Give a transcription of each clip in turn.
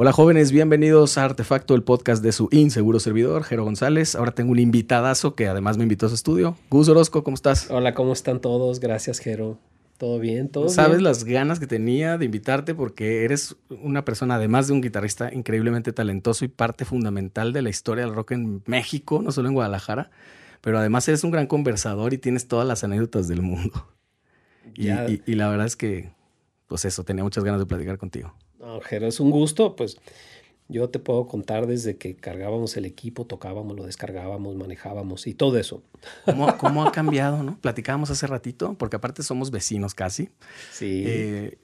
Hola jóvenes, bienvenidos a Artefacto, el podcast de su inseguro servidor, Jero González. Ahora tengo un invitadazo que además me invitó a su estudio. Gus Orozco, ¿cómo estás? Hola, ¿cómo están todos? Gracias, Jero. ¿Todo bien? ¿Todo ¿Sabes las ganas que tenía de invitarte? Porque eres una persona, además de un guitarrista increíblemente talentoso y parte fundamental de la historia del rock en México, no solo en Guadalajara, pero además eres un gran conversador y tienes todas las anécdotas del mundo. Y, y la verdad es que, pues eso, tenía muchas ganas de platicar contigo. No, Jero, es un gusto, pues yo te puedo contar desde que cargábamos el equipo, tocábamos, lo descargábamos, manejábamos y todo eso. ¿Cómo, ha cambiado, no? Platicábamos hace ratito, porque aparte somos vecinos casi. Sí. Eh,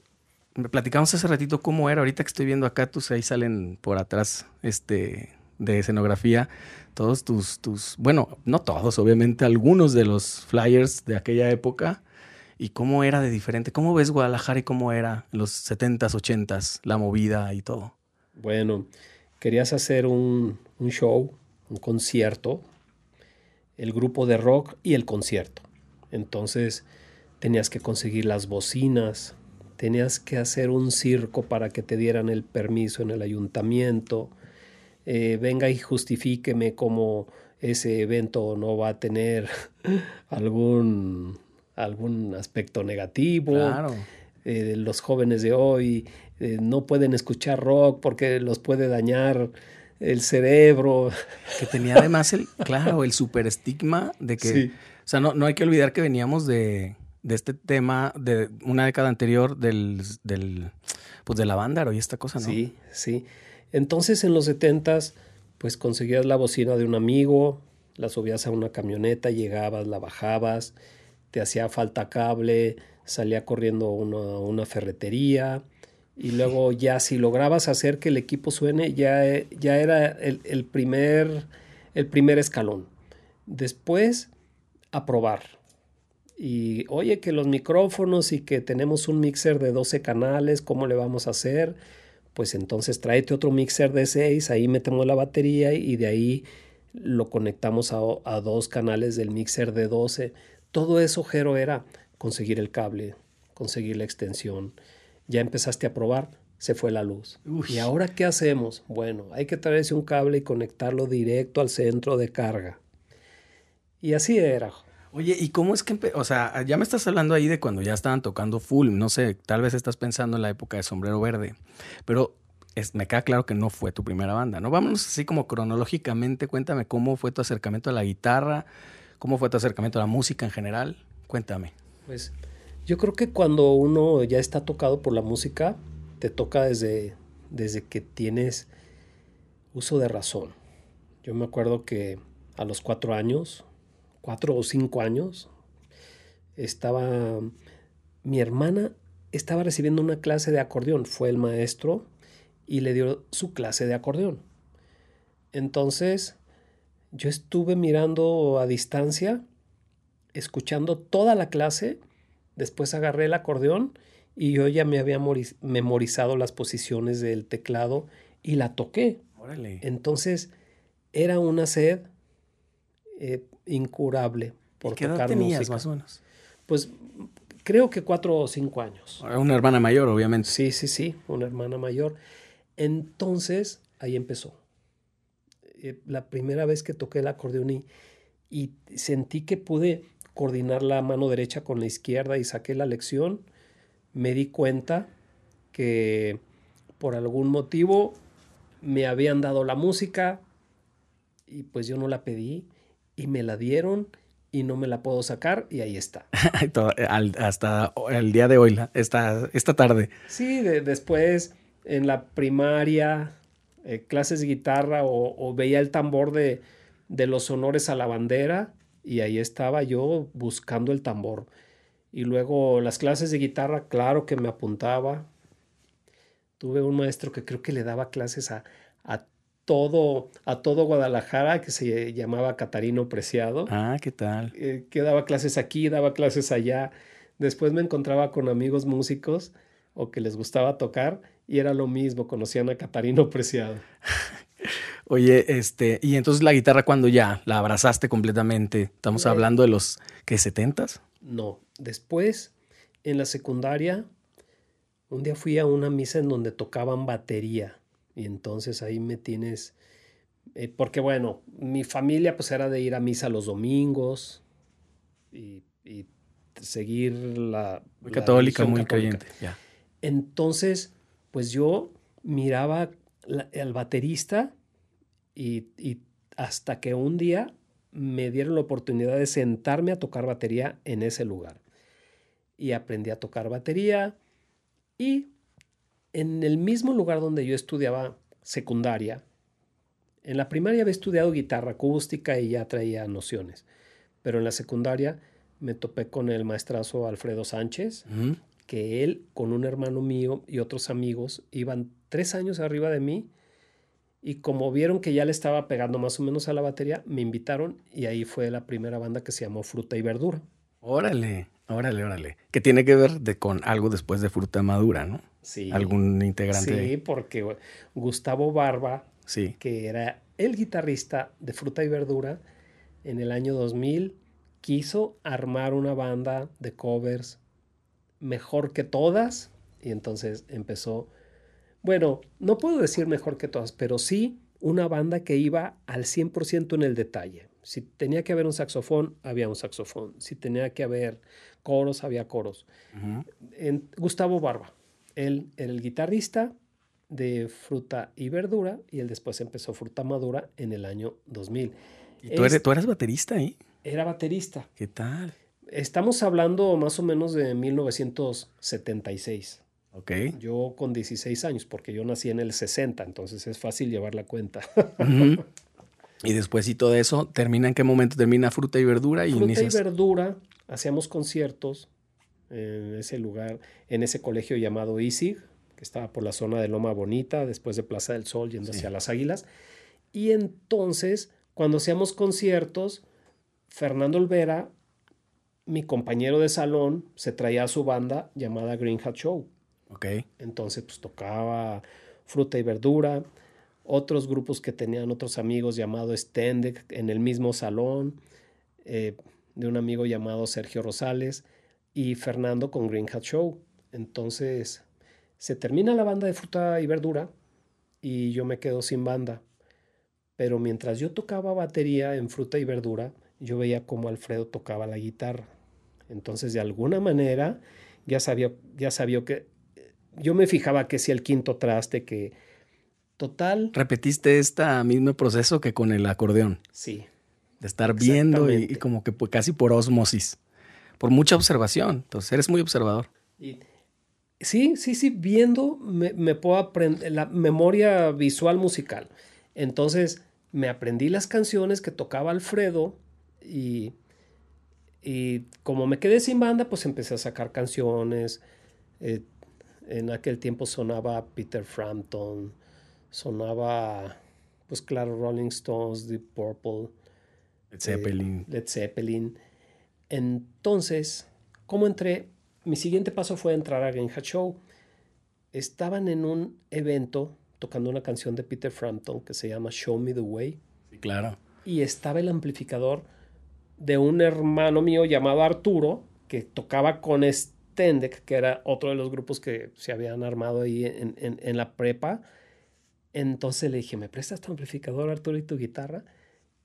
platicábamos hace ratito cómo era. Ahorita que estoy viendo acá, tus ahí salen por atrás este, de escenografía todos tus, tus, bueno, no todos, obviamente, algunos de los flyers de aquella época y cómo era de diferente. ¿Cómo ves Guadalajara y cómo era los 70s, 80s, la movida y todo? Bueno, querías hacer un, un show, un concierto, el grupo de rock y el concierto. Entonces tenías que conseguir las bocinas, tenías que hacer un circo para que te dieran el permiso en el ayuntamiento. Eh, venga y justifíqueme cómo ese evento no va a tener algún algún aspecto negativo. Claro. Eh, los jóvenes de hoy eh, no pueden escuchar rock porque los puede dañar el cerebro. Que tenía además el, claro, el super estigma de que, o sea, no, no hay que olvidar que veníamos de, de este tema de una década anterior del, del pues de la banda y esta cosa, ¿no? Sí, sí. Entonces en los setentas, pues conseguías la bocina de un amigo, la subías a una camioneta, llegabas, la bajabas, te hacía falta cable, salía corriendo a una, ferretería y luego ya si lograbas hacer que el equipo suene, ya, ya era el, primer, el primer escalón. Después, a probar. Y oye, que los micrófonos y que tenemos un mixer de 12 canales, ¿cómo le vamos a hacer? Pues entonces tráete otro mixer de 6, ahí metemos la batería y de ahí lo conectamos a, a dos canales del mixer de 12 todo eso, Jero, era conseguir el cable, conseguir la extensión. Ya empezaste a probar, se fue la luz. ¿Y ahora qué hacemos? Bueno, hay que traerse un cable y conectarlo directo al centro de carga. Y así era. Oye, ¿y cómo es que, o sea, ya me estás hablando ahí de cuando ya estaban tocando full, no sé, tal vez estás pensando en la época de Sombrero Verde, pero me queda claro que no fue tu primera banda, ¿no? Vámonos así como cronológicamente, cuéntame cómo fue tu acercamiento a la guitarra, ¿Cómo fue tu acercamiento a la música en general? Cuéntame. Pues yo creo que cuando uno ya está tocado por la música, te toca desde, desde que tienes uso de razón. Yo me acuerdo que a los cuatro años, cuatro o cinco años, estaba mi hermana estaba recibiendo una clase de acordeón. Fue el maestro y le dio su clase de acordeón. Entonces, yo estuve mirando a distancia, escuchando toda la clase, después agarré el acordeón y yo ya me había memorizado las posiciones del teclado y la toqué. Entonces era una sed eh, incurable por ¿Qué edad tenías más o menos? Pues creo que cuatro o cinco años. Una hermana mayor, obviamente. Sí, sí, sí, una hermana mayor. Entonces ahí empezó. Eh, la primera vez que toqué el acordeón y, sentí que pude coordinar la mano derecha con la izquierda y saqué la lección, me di cuenta que por algún motivo me habían dado la música y pues yo no la pedí y me la dieron y no me la puedo sacar y ahí está. Hasta el día de hoy, esta, esta tarde. Sí, después en la primaria eh, clases de guitarra o, veía el tambor de, de, los honores a la bandera y ahí estaba yo buscando el tambor. Y luego las clases de guitarra, claro que me apuntaba. Tuve un maestro que creo que le daba clases a, a todo, a todo Guadalajara, que se llamaba Catarino Preciado. Ah, ¿qué tal? Eh, que daba clases aquí, daba clases allá. Después me encontraba con amigos músicos o que les gustaba tocar y era lo mismo, conocían a Catarino Preciado. Oye, este, y entonces la guitarra cuando ya la abrazaste completamente, estamos hablando de los que setentas? No, después en la secundaria un día fui a una misa en donde tocaban batería Y entonces ahí me tienes, eh, porque bueno, mi familia pues era de ir a misa los domingos y, seguir la... Muy católica, muy creyente. Entonces, pues yo miraba al baterista y, hasta que un día me dieron la oportunidad de sentarme a tocar batería en ese lugar. Y aprendí a tocar batería y en el mismo lugar donde yo estudiaba secundaria, en la primaria había estudiado guitarra acústica y ya traía nociones, pero en la secundaria me topé con el maestrazo Alfredo Sánchez, que él con un hermano mío y otros amigos iban tres años arriba de mí y como vieron que ya le estaba pegando más o menos a la batería, me invitaron y ahí fue la primera banda que se llamó Fruta y Verdura. Órale. Órale, órale. Que tiene que ver de, con algo después de fruta madura, ¿no? Sí. Algún integrante. Sí, porque Gustavo Barba, sí. que era el guitarrista de fruta y verdura, en el año 2000 quiso armar una banda de covers mejor que todas y entonces empezó, bueno, no puedo decir mejor que todas, pero sí una banda que iba al 100% en el detalle. Si tenía que haber un saxofón, había un saxofón. Si tenía que haber coros, había coros. en, Gustavo Barba, él era el guitarrista de Fruta y Verdura y él después empezó Fruta Madura en el año 2000. ¿Y tú, eres, tú eras baterista ahí? Era baterista. ¿Qué tal? Estamos hablando más o menos de 1976. Ok. Yo con 16 años, porque yo nací en el 60, entonces es fácil llevar la cuenta. Y después y todo eso, ¿termina en qué momento termina fruta y verdura? Y fruta y verdura, hacíamos conciertos en ese lugar, en ese colegio llamado ISIG, que estaba por la zona de Loma Bonita, después de Plaza del Sol, yendo hacia Las Águilas. Y entonces, cuando hacíamos conciertos, Fernando Olvera, mi compañero de salón, se traía a su banda llamada Green Hat Show. Ok. Entonces, pues tocaba fruta y verdura otros grupos que tenían otros amigos llamado Stendek en el mismo salón, eh, de un amigo llamado Sergio Rosales y Fernando con Green Hat Show. Entonces se termina la banda de fruta y verdura y yo me quedo sin banda. Pero mientras yo tocaba batería en fruta y verdura, yo veía cómo Alfredo tocaba la guitarra. Entonces, de alguna manera, ya sabía, ya sabía que yo me fijaba que si el quinto traste, que Total. Repetiste este mismo proceso que con el acordeón. Sí. De estar viendo y, como que casi por osmosis. Por mucha observación. Entonces eres muy observador. sí, sí, sí. Viendo me, puedo aprender la memoria visual musical. Entonces me aprendí las canciones que tocaba Alfredo y, y como me quedé sin banda, pues empecé a sacar canciones. Eh, en aquel tiempo sonaba Peter Frampton sonaba, pues claro, Rolling Stones, Deep Purple, Led Zeppelin. Eh, Led Zeppelin. Entonces, ¿cómo entré? Mi siguiente paso fue entrar a Genja Show. Estaban en un evento tocando una canción de Peter Frampton que se llama Show Me the Way. Sí, claro. Y estaba el amplificador de un hermano mío llamado Arturo que tocaba con Stendek, que era otro de los grupos que se habían armado ahí en, en la prepa entonces le dije, ¿me prestas tu amplificador, Arturo, y tu guitarra?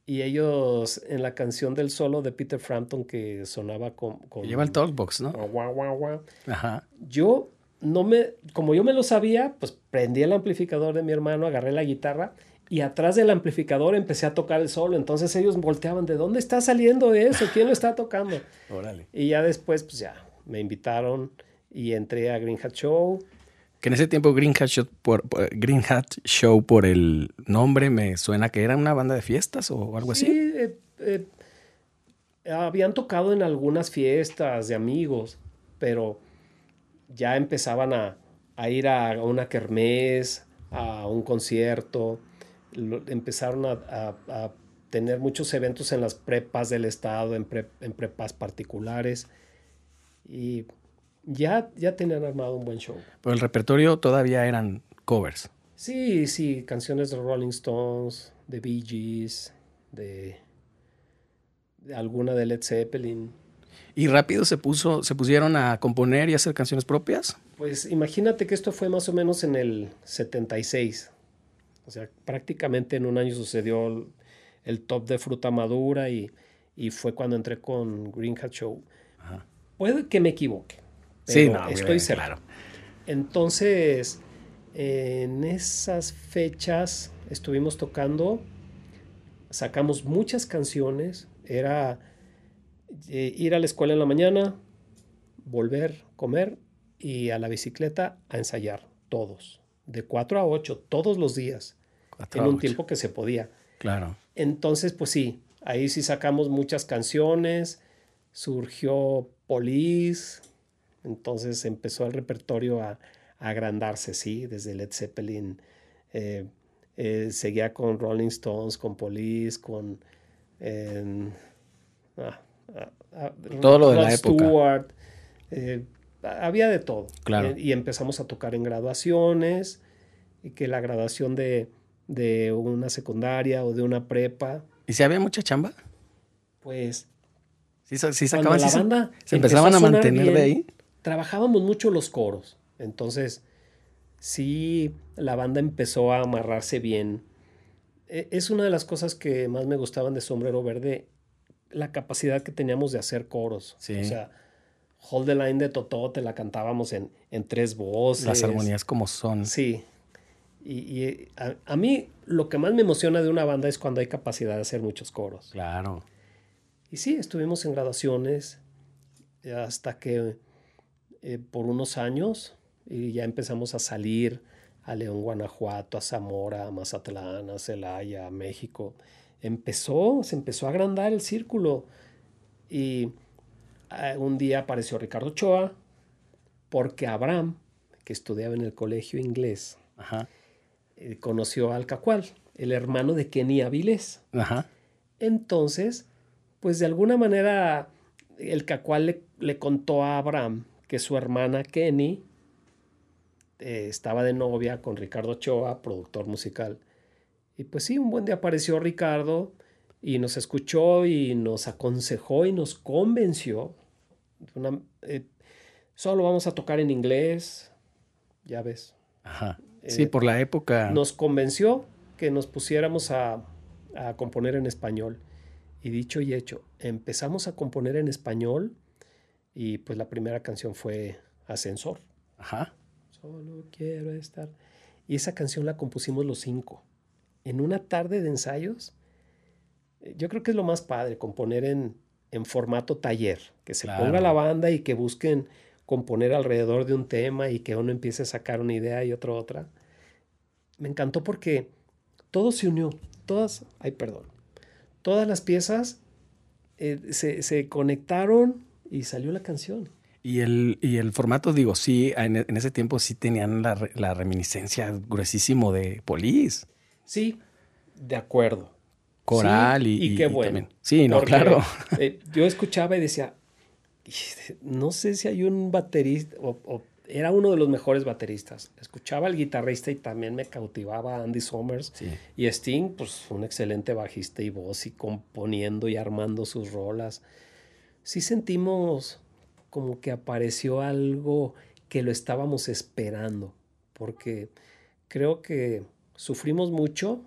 Y ellos, en la canción del solo de Peter Frampton que sonaba con... Lleva el talkbox, ¿no? Guau, guau, guau. Ajá. Yo no me... Como yo me lo sabía, pues prendí el amplificador de mi hermano, agarré la guitarra y atrás del amplificador empecé a tocar el solo. Entonces ellos volteaban, ¿de dónde está saliendo eso? ¿Quién lo está tocando? Órale. Y ya después, pues ya, me invitaron y entré a Green Hat Show que en ese tiempo Green Hat, Show por, Green Hat Show por el nombre me suena que era una banda de fiestas o algo así. Sí, eh, eh, habían tocado en algunas fiestas de amigos, pero ya empezaban a, ir a una kermés, a un concierto, empezaron a, tener muchos eventos en las prepas del estado, en, en prepas particulares y ya, ya tenían armado un buen show. Pero el repertorio todavía eran covers. Sí, sí, canciones de Rolling Stones, de Bee Gees, de, alguna de Led Zeppelin. ¿Y rápido se, puso, se pusieron a componer y hacer canciones propias? Pues imagínate que esto fue más o menos en el 76. O sea, prácticamente en un año sucedió el, top de fruta madura y, fue cuando entré con Green Hat Show. Puede que me equivoque. Pero sí, no, estoy cerca. Claro. Entonces, en esas fechas estuvimos tocando, sacamos muchas canciones, era eh, ir a la escuela en la mañana, volver, comer y a la bicicleta a ensayar, todos, de 4 a 8, todos los días, en un tiempo que se podía. Claro. Entonces, pues sí, ahí sí sacamos muchas canciones, surgió Police, entonces empezó el repertorio a, agrandarse, sí, desde Led Zeppelin. Eh, eh, seguía con Rolling Stones, con Police, con... Ah, ah, todo lo de la época. Eh, había de todo. Claro. y empezamos a tocar en graduaciones, y que la graduación de, de una secundaria o de una prepa. ¿Y si había mucha chamba? Pues... Sí, sí sacaban, la banda se, empezaban a, mantener de ahí. Trabajábamos mucho los coros. Entonces, sí, la banda empezó a amarrarse bien. E, es una de las cosas que más me gustaban de Sombrero Verde, la capacidad que teníamos de hacer coros. O sea, Hold the Line de Totó te la cantábamos en, en tres voces. Las armonías como son. Sí. Y, a, a, mí lo que más me emociona de una banda es cuando hay capacidad de hacer muchos coros. Claro. Y sí, estuvimos en graduaciones hasta que eh, por unos años y ya empezamos a salir a León, Guanajuato, a Zamora, a Mazatlán, a Celaya, a México. Empezó, se empezó a agrandar el círculo y ah, un día apareció Ricardo Ochoa porque Abraham, que estudiaba en el colegio inglés, eh, conoció al Cacual, el hermano de Kenny Avilés. Entonces, pues de alguna manera el Cacual le, le contó a Abraham que su hermana Kenny eh, estaba de novia con Ricardo Ochoa, productor musical. Y pues sí, un buen día apareció Ricardo y nos escuchó y nos aconsejó y nos convenció. Eh, solo vamos a tocar en inglés, ya ves. Ajá. Sí, por la época. Nos convenció que nos pusiéramos a, a componer en español. Y dicho y hecho, empezamos a componer en español y pues la primera canción fue Ascensor. Ajá. Solo quiero estar. Y esa canción la compusimos los cinco. En una tarde de ensayos. Eh, yo creo que es lo más padre, componer en, en formato taller. Que se ponga la banda y que busquen componer alrededor de un tema y que uno empiece a sacar una idea y otro otra. Me encantó porque todo se unió. Todas, ay, perdón. Todas las piezas eh, se, se conectaron y salió la canción. Y el, y el formato, digo, sí, en, ese tiempo sí tenían la, la, reminiscencia gruesísimo de Polis. Sí, de acuerdo. Coral y, y, qué bueno. Sí, no, claro. Eh, yo escuchaba y decía, no sé si hay un baterista, o, era uno de los mejores bateristas. Escuchaba al guitarrista y también me cautivaba Andy Summers. Y Sting, pues un excelente bajista y voz y componiendo y armando sus rolas sí sentimos como que apareció algo que lo estábamos esperando, porque creo que sufrimos mucho,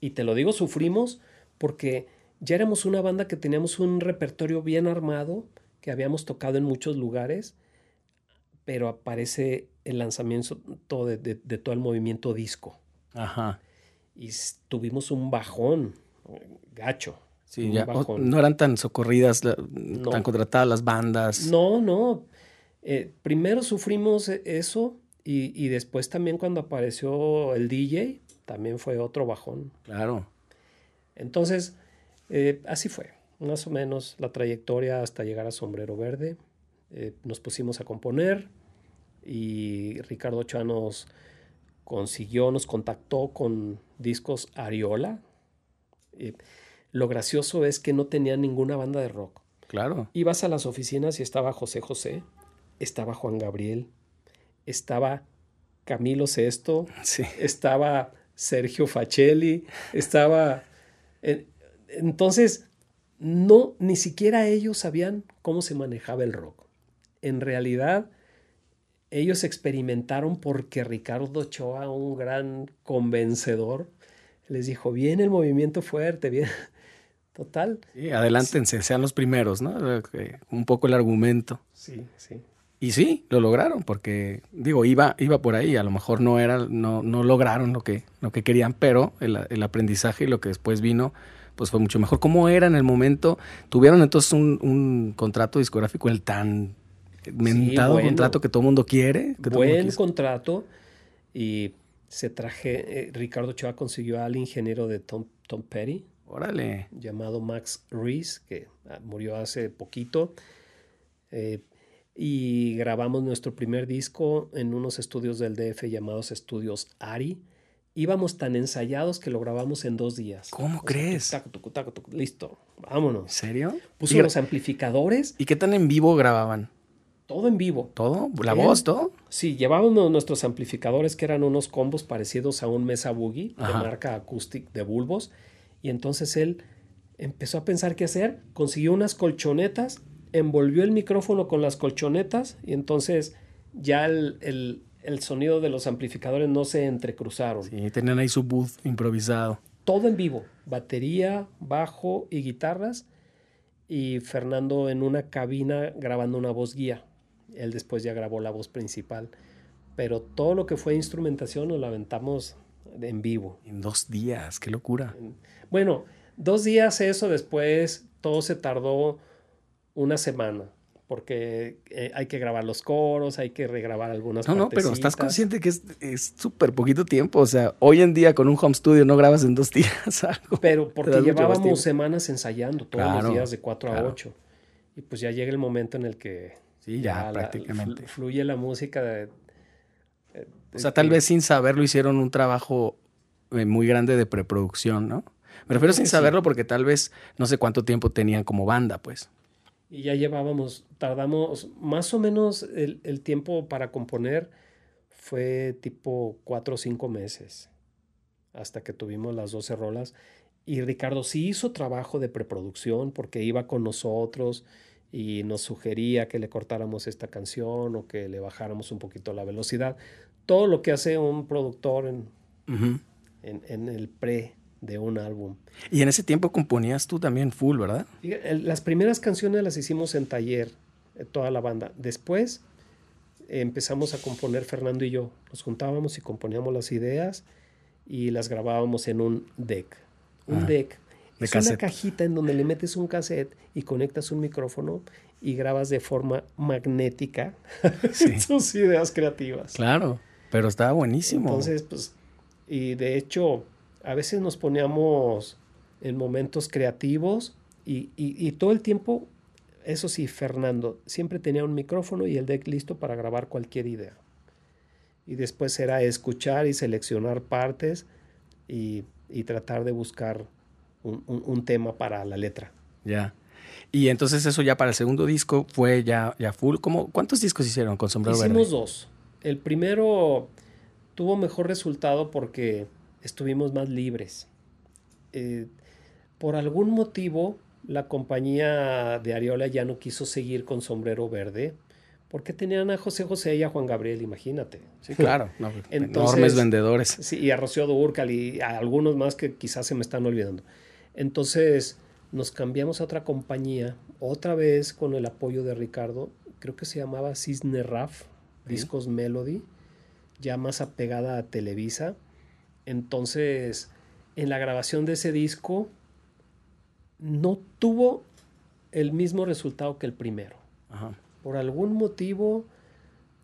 y te lo digo, sufrimos porque ya éramos una banda que teníamos un repertorio bien armado, que habíamos tocado en muchos lugares, pero aparece el lanzamiento de, de todo el movimiento disco. Ajá. Y tuvimos un bajón gacho. Sí, ya no eran tan socorridas, tan contratadas las bandas. No, no. Eh, primero sufrimos e, eso y, después también cuando apareció el DJ, también fue otro bajón. Claro. Entonces, eh, así fue, más o menos la trayectoria hasta llegar a Sombrero Verde. Eh, nos pusimos a componer y Ricardo Ochoa nos consiguió, nos contactó con discos Ariola. Lo gracioso es que no tenía ninguna banda de rock. Claro. Ibas a las oficinas y estaba José José, estaba Juan Gabriel, estaba Camilo Sesto, estaba Sergio Facelli, estaba... Entonces, no, ni siquiera ellos sabían cómo se manejaba el rock. En realidad, ellos experimentaron porque Ricardo Ochoa, un gran convencedor, les dijo, viene el movimiento fuerte, bien. Total. Sí, adelántense, sean los primeros, ¿no? Un poco el argumento. Sí, sí. Y sí, lo lograron, porque digo, iba, iba por ahí, a lo mejor no era, no, no lograron lo que, lo que querían, pero el, el aprendizaje y lo que después vino, pues fue mucho mejor. ¿Cómo era en el momento? Tuvieron entonces un, un contrato discográfico, el tan mentado contrato que todo el mundo quiere. Que buen contrato. Y se traje, eh, Ricardo Chava consiguió al ingeniero de Tom, Tom Petty. Órale. Llamado Max Reese, que ah, murió hace poquito. Eh, y grabamos nuestro primer disco en unos estudios del DF llamados Estudios Ari. Íbamos tan ensayados que lo grabamos en dos días. ¿Cómo crees? listo, vámonos. ¿En serio? Pusimos los amplificadores. ¿Y qué tan en vivo grababan? Todo en vivo. ¿Todo? ¿La voz, todo? Sí, llevábamos nuestros amplificadores que eran unos combos parecidos a un Mesa Boogie de marca Acoustic de bulbos. Y entonces él empezó a pensar qué hacer, consiguió unas colchonetas envolvió el micrófono con las colchonetas y entonces ya el, sonido de los amplificadores no se entrecruzaron. Sí, tenían ahí su booth improvisado. Todo en vivo, batería, bajo y guitarras y Fernando en una cabina grabando una voz guía. Él después ya grabó la voz principal. Pero todo lo que fue instrumentación nos la aventamos en vivo. En dos días, qué locura. Bueno, dos días eso, después todo se tardó una semana, porque eh, hay que grabar los coros, hay que regrabar algunas No, no, pero estás consciente que es súper poquito tiempo. O sea, hoy en día con un home studio no grabas en dos días algo. Pero porque llevábamos semanas ensayando todos los días de 4 a 8. Y pues ya llega el momento en el que. Sí, ya, prácticamente. fluye la música. De, o sea, tal vez sin saberlo hicieron un trabajo eh, muy grande de preproducción, ¿no? Me refiero sin saberlo porque tal vez no sé cuánto tiempo tenían como banda, pues y ya llevábamos, tardamos más o menos el, el, tiempo para componer fue tipo cuatro o cinco meses hasta que tuvimos las 12 rolas. Y Ricardo sí hizo trabajo de preproducción porque iba con nosotros y nos sugería que le cortáramos esta canción o que le bajáramos un poquito la velocidad. Todo lo que hace un productor en, en, en el pre de un álbum. Y en ese tiempo componías tú también full, ¿verdad? Las primeras canciones las hicimos en taller, eh, toda la banda. Después empezamos a componer Fernando y yo. Nos juntábamos y componíamos las ideas y las grabábamos en un deck. Un deck es una cajita en donde le metes un cassette y conectas un micrófono y grabas de forma magnética tus ideas creativas. Claro, pero estaba buenísimo. Entonces, pues, y de hecho, a veces nos poníamos en momentos creativos y, todo el tiempo, eso sí, Fernando siempre tenía un micrófono y el deck listo para grabar cualquier idea. Y después era escuchar y seleccionar partes y, tratar de buscar un, tema para la letra. Ya. Y entonces eso ya para el segundo disco fue ya, ya full. ¿Cómo, ¿Cuántos discos hicieron con Sombrero Hicimos dos. El primero tuvo mejor resultado porque estuvimos más libres. Eh, por algún motivo, la compañía de Ariola ya no quiso seguir con Sombrero Verde, porque tenían a José José y a Juan Gabriel, imagínate. Sí, claro. enormes vendedores. Sí, y a Rocío Durcal y a algunos más que quizás se me están olvidando. Entonces nos cambiamos a otra compañía, otra vez con el apoyo de Ricardo, creo que se llamaba Cisne Raf, Discos Melody, ya más apegada a Televisa entonces, en la grabación de ese disco, no tuvo el mismo resultado que el primero. Por algún motivo,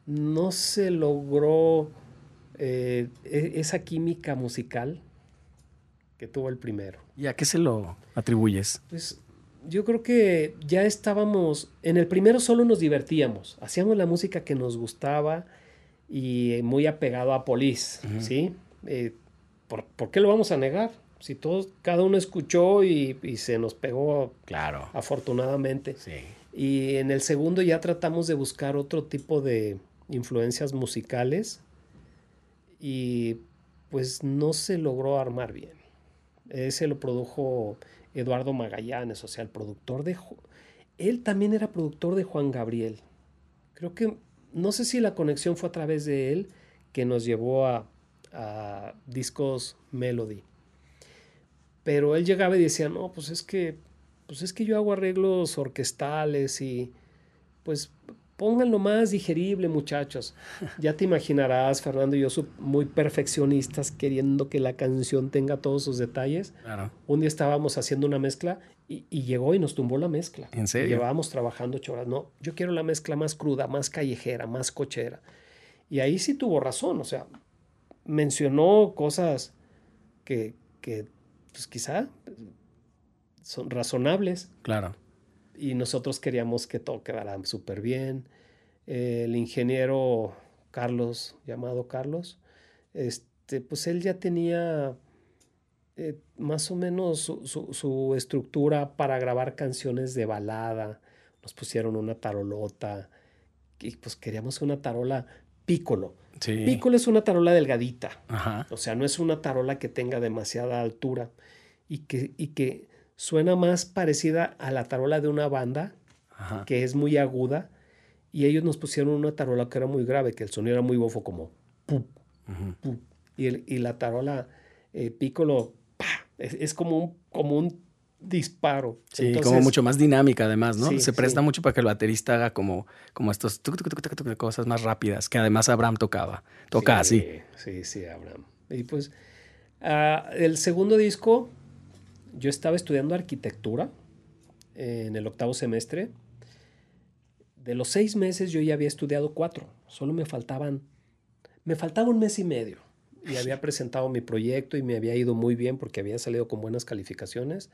no se logró eh, e, esa química musical que tuvo el primero. ¿Y a qué se lo atribuyes? Pues yo creo que ya estábamos, en el primero solo nos divertíamos, hacíamos la música que nos gustaba y muy apegado a Polis, ¿sí? Eh, ¿por, qué lo vamos a negar? Si todos, cada uno escuchó y, se nos pegó, claro. afortunadamente. Sí. Y en el segundo ya tratamos de buscar otro tipo de influencias musicales y pues no se logró armar bien. Ese lo produjo Eduardo Magallanes, o sea, el productor de... Él también era productor de Juan Gabriel. Creo que no sé si la conexión fue a través de él que nos llevó a, a discos Melody. Pero él llegaba y decía, no, pues es que, pues es que yo hago arreglos orquestales y pues pónganlo más digerible, muchachos. Ya te imaginarás, Fernando y yo somos muy perfeccionistas, queriendo que la canción tenga todos sus detalles. Un día estábamos haciendo una mezcla y, llegó y nos tumbó la mezcla. ¿En serio? Llevábamos trabajando ocho horas. No, yo quiero la mezcla más cruda, más callejera, más cochera. Y ahí sí tuvo razón, o sea, mencionó cosas que, que pues quizá son razonables. Claro. Y nosotros queríamos que todo quedara súper bien. el ingeniero Carlos, llamado Carlos, este, pues él ya tenía eh, más o menos su, su, estructura para grabar canciones de balada. Nos pusieron una tarolota y pues queríamos una tarola pícolo. Sí. es una tarola delgadita. O sea, no es una tarola que tenga demasiada altura y que, y que suena más parecida a la tarola de una banda, que es muy aguda. Y ellos nos pusieron una tarola que era muy grave, que el sonido era muy bofo, como Y, el, y, la tarola eh, pícolo es, como, un, como un disparo. Sí, como mucho más dinámica además, ¿no? Se presta mucho para que el baterista haga como, como estos cosas más rápidas, que además Abraham tocaba. Toca así. Sí, sí, Abraham. Y pues ah, el segundo disco, yo estaba estudiando arquitectura en el octavo semestre. De los seis meses yo ya había estudiado cuatro. Solo me faltaban, me faltaba un mes y medio. Y había presentado mi proyecto y me había ido muy bien porque había salido con buenas calificaciones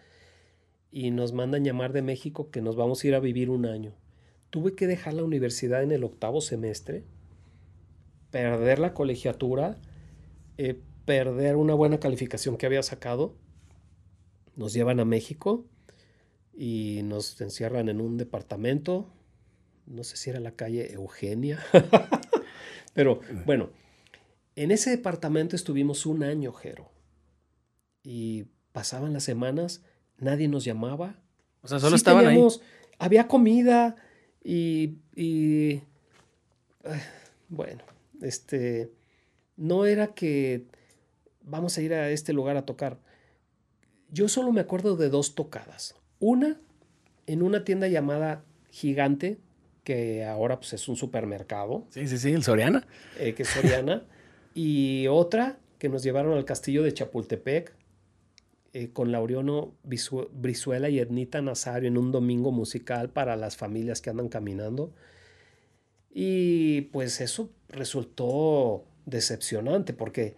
y nos mandan llamar de México que nos vamos a ir a vivir un año. Tuve que dejar la universidad en el octavo semestre, perder la colegiatura, eh, perder una buena calificación que había sacado. Nos llevan a México y nos encierran en un departamento. No sé si era la calle Eugenia. Pero bueno, en ese departamento estuvimos un año, Jero. Y pasaban las semanas nadie nos llamaba. O sea, solo estaban ahí. Había comida y, y bueno, este, no era que vamos a ir a este lugar a tocar. Yo solo me acuerdo de dos tocadas. Una en una tienda llamada Gigante, que ahora pues, es un supermercado. Sí, sí, sí, el Soriana. Eh, que es Soriana. y otra que nos llevaron al castillo de Chapultepec, eh, con Laureano Brizuela y Ednita Nazario en un domingo musical para las familias que andan caminando. Y pues eso resultó decepcionante porque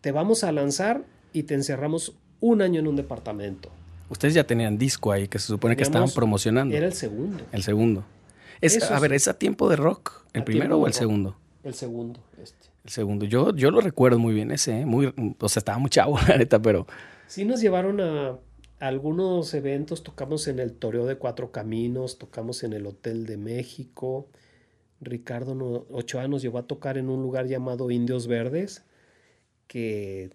te vamos a lanzar y te encerramos un año en un departamento. Ustedes ya tenían disco ahí que se supone que estaban promocionando. Era el segundo. El segundo. Es, a ver, ¿es a tiempo de rock el primero o el segundo? El segundo, este. El segundo. Yo, yo lo recuerdo muy bien ese, ¿eh? muy, o sea, estaba muy chavo, la neta, pero Sí nos llevaron a, algunos eventos, tocamos en el Toreo de Cuatro Caminos, tocamos en el Hotel de México. Ricardo Ochoa nos llevó a tocar en un lugar llamado Indios Verdes, que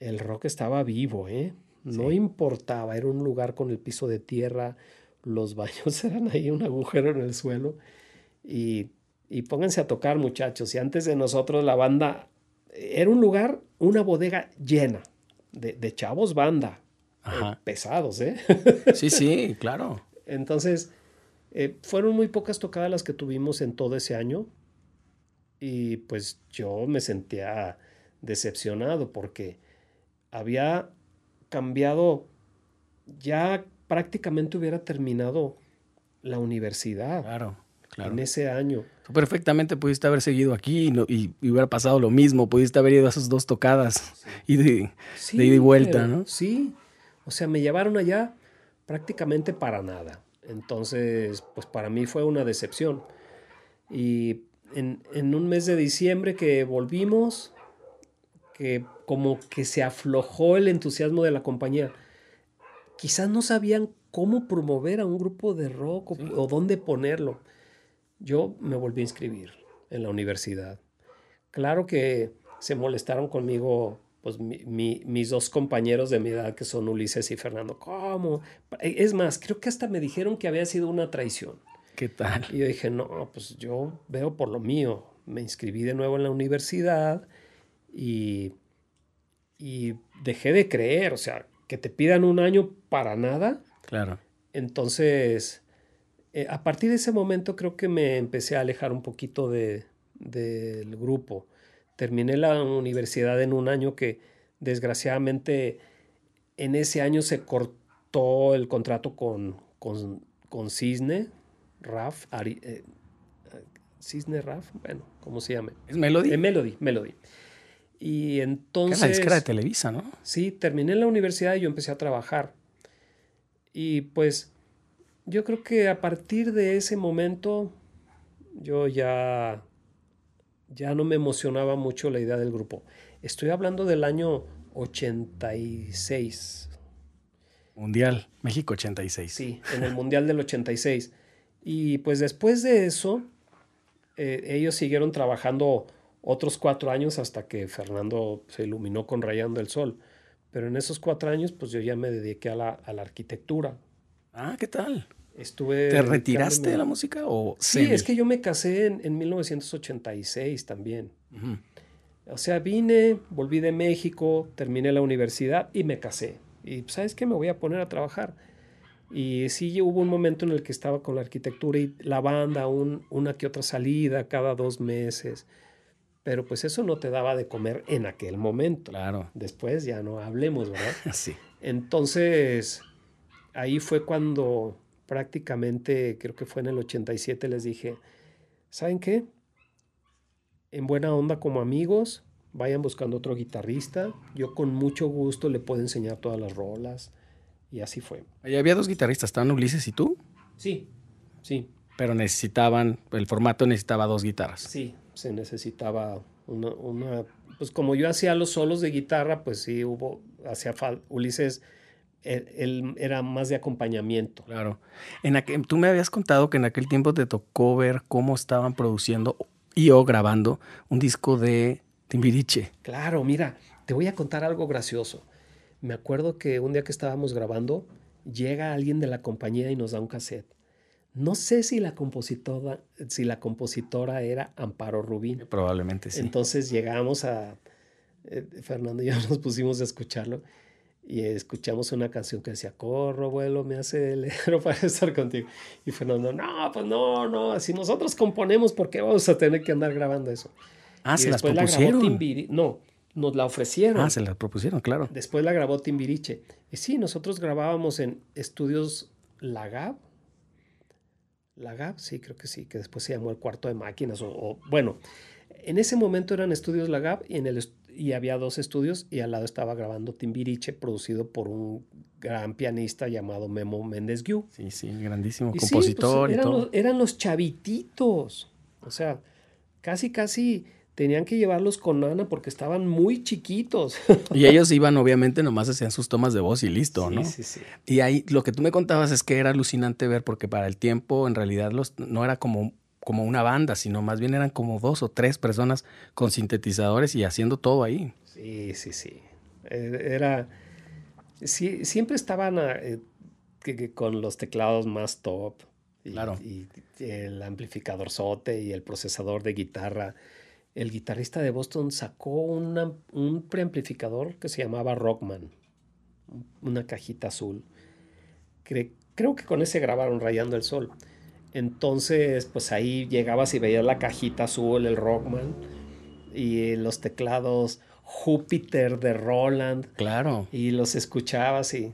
el rock estaba vivo, ¿eh? No importaba, era un lugar con el piso de tierra, los baños eran ahí un agujero en el suelo. Y, y pónganse a tocar, muchachos. Y antes de nosotros, la banda era un lugar, una bodega llena de, chavos banda. Eh, pesados, ¿eh? sí, sí, claro. Entonces, eh, fueron muy pocas tocadas las que tuvimos en todo ese año. Y pues yo me sentía decepcionado porque había cambiado, ya prácticamente hubiera terminado la universidad. Claro, claro. En ese año. Tú perfectamente pudiste haber seguido aquí y, hubiera pasado lo mismo. Pudiste haber ido a esas dos tocadas y de, ida y vuelta, ¿no? Sí. O sea, me llevaron allá prácticamente para nada. Entonces, pues para mí fue una decepción. Y en, en un mes de diciembre que volvimos, que como que se aflojó el entusiasmo de la compañía. Quizás no sabían cómo promover a un grupo de rock o dónde ponerlo yo me volví a inscribir en la universidad. Claro que se molestaron conmigo pues mis dos compañeros de mi edad que son Ulises y Fernando. ¿Cómo? Es más, creo que hasta me dijeron que había sido una traición. ¿Qué tal? Y yo dije, no, pues yo veo por lo mío. Me inscribí de nuevo en la universidad y, y dejé de creer, o sea, que te pidan un año para nada. Claro. Entonces, eh, a partir de ese momento creo que me empecé a alejar un poquito de, del grupo. Terminé la universidad en un año que desgraciadamente en ese año se cortó el contrato con, con, con Cisne, RAF, eh, Cisne RAF, bueno, ¿cómo se llama? ¿Es Melody? Eh, Melody, Melody. Y entonces... la disquera de Televisa, ¿no? Sí, terminé la universidad y yo empecé a trabajar. Y pues yo creo que a partir de ese momento yo ya ya no me emocionaba mucho la idea del grupo. Estoy hablando del año 86. Mundial, México 86. Sí, en el Mundial del 86. Y pues después de eso, eh, ellos siguieron trabajando otros cuatro años hasta que Fernando se iluminó con Rayando el Sol. Pero en esos cuatro años, pues yo ya me dediqué a la, a la arquitectura. Ah, ¿qué tal? Estuve ¿Te retiraste de la música o Sí, es que yo me casé en, en 1986 también. O sea, vine, volví de México, terminé la universidad y me casé. Y ¿sabes qué? Me voy a poner a trabajar. Y sí hubo un momento en el que estaba con la arquitectura y la banda, un, una que otra salida cada dos meses. Pero pues eso no te daba de comer en aquel momento. Claro. Después ya no hablemos, ¿verdad? sí. Entonces, ahí fue cuando prácticamente, creo que fue en el 87, les dije, ¿saben qué? En buena onda como amigos, vayan buscando otro guitarrista. Yo con mucho gusto le puedo enseñar todas las rolas. Y así fue. Ahí había dos guitarristas, ¿estaban Ulises y tú? Sí, sí. Pero necesitaban, el formato necesitaba dos guitarras. Sí, se necesitaba una, una pues como yo hacía los solos de guitarra, pues sí hubo, hacía falta, Ulises, él, era más de acompañamiento. Claro. En aquel, tú me habías contado que en aquel tiempo te tocó ver cómo estaban produciendo y o grabando un disco de Timbiriche. Claro, mira, te voy a contar algo gracioso. Me acuerdo que un día que estábamos grabando, llega alguien de la compañía y nos da un cassette. No sé si la compositora, si la compositora era Amparo Rubín. Probablemente sí. Entonces llegamos a eh, Fernando y yo nos pusimos a escucharlo y escuchamos una canción que decía, corro, vuelo, me hace el para estar contigo. Y Fernando, no, pues no, no, si nosotros componemos, ¿por qué vamos a tener que andar grabando eso? Ah, se las propusieron. no, nos la ofrecieron. Ah, se la propusieron, claro. Después la grabó Timbiriche. Y sí, nosotros grabábamos en estudios Lagab. Lagab, sí, creo que sí, que después se llamó el cuarto de máquinas. O, bueno, en ese momento eran estudios Lagab y, en el, y había dos estudios y al lado estaba grabando Timbiriche, producido por un gran pianista llamado Memo Méndez Guiú. Sí, sí, grandísimo compositor pues, y todo. Los, eran los chavititos. O sea, casi, casi tenían que llevarlos con Ana porque estaban muy chiquitos. Y ellos iban, obviamente, nomás hacían sus tomas de voz y listo, ¿no? Sí, sí. Y ahí lo que tú me contabas es que era alucinante ver, porque para el tiempo, en realidad, los, no era como, como una banda, sino más bien eran como dos o tres personas con sintetizadores y haciendo todo ahí. Sí, sí, sí. Eh, era. Sí, siempre estaban eh, que, que con los teclados más top. Y, claro. Y, y el amplificador sote y el procesador de guitarra el guitarrista de Boston sacó una, un preamplificador que se llamaba Rockman, una cajita azul. Cre creo que con ese grabaron Rayando el Sol. Entonces, pues ahí llegabas y veías la cajita azul, el Rockman, y los teclados Júpiter de Roland. Claro. Y los escuchabas y...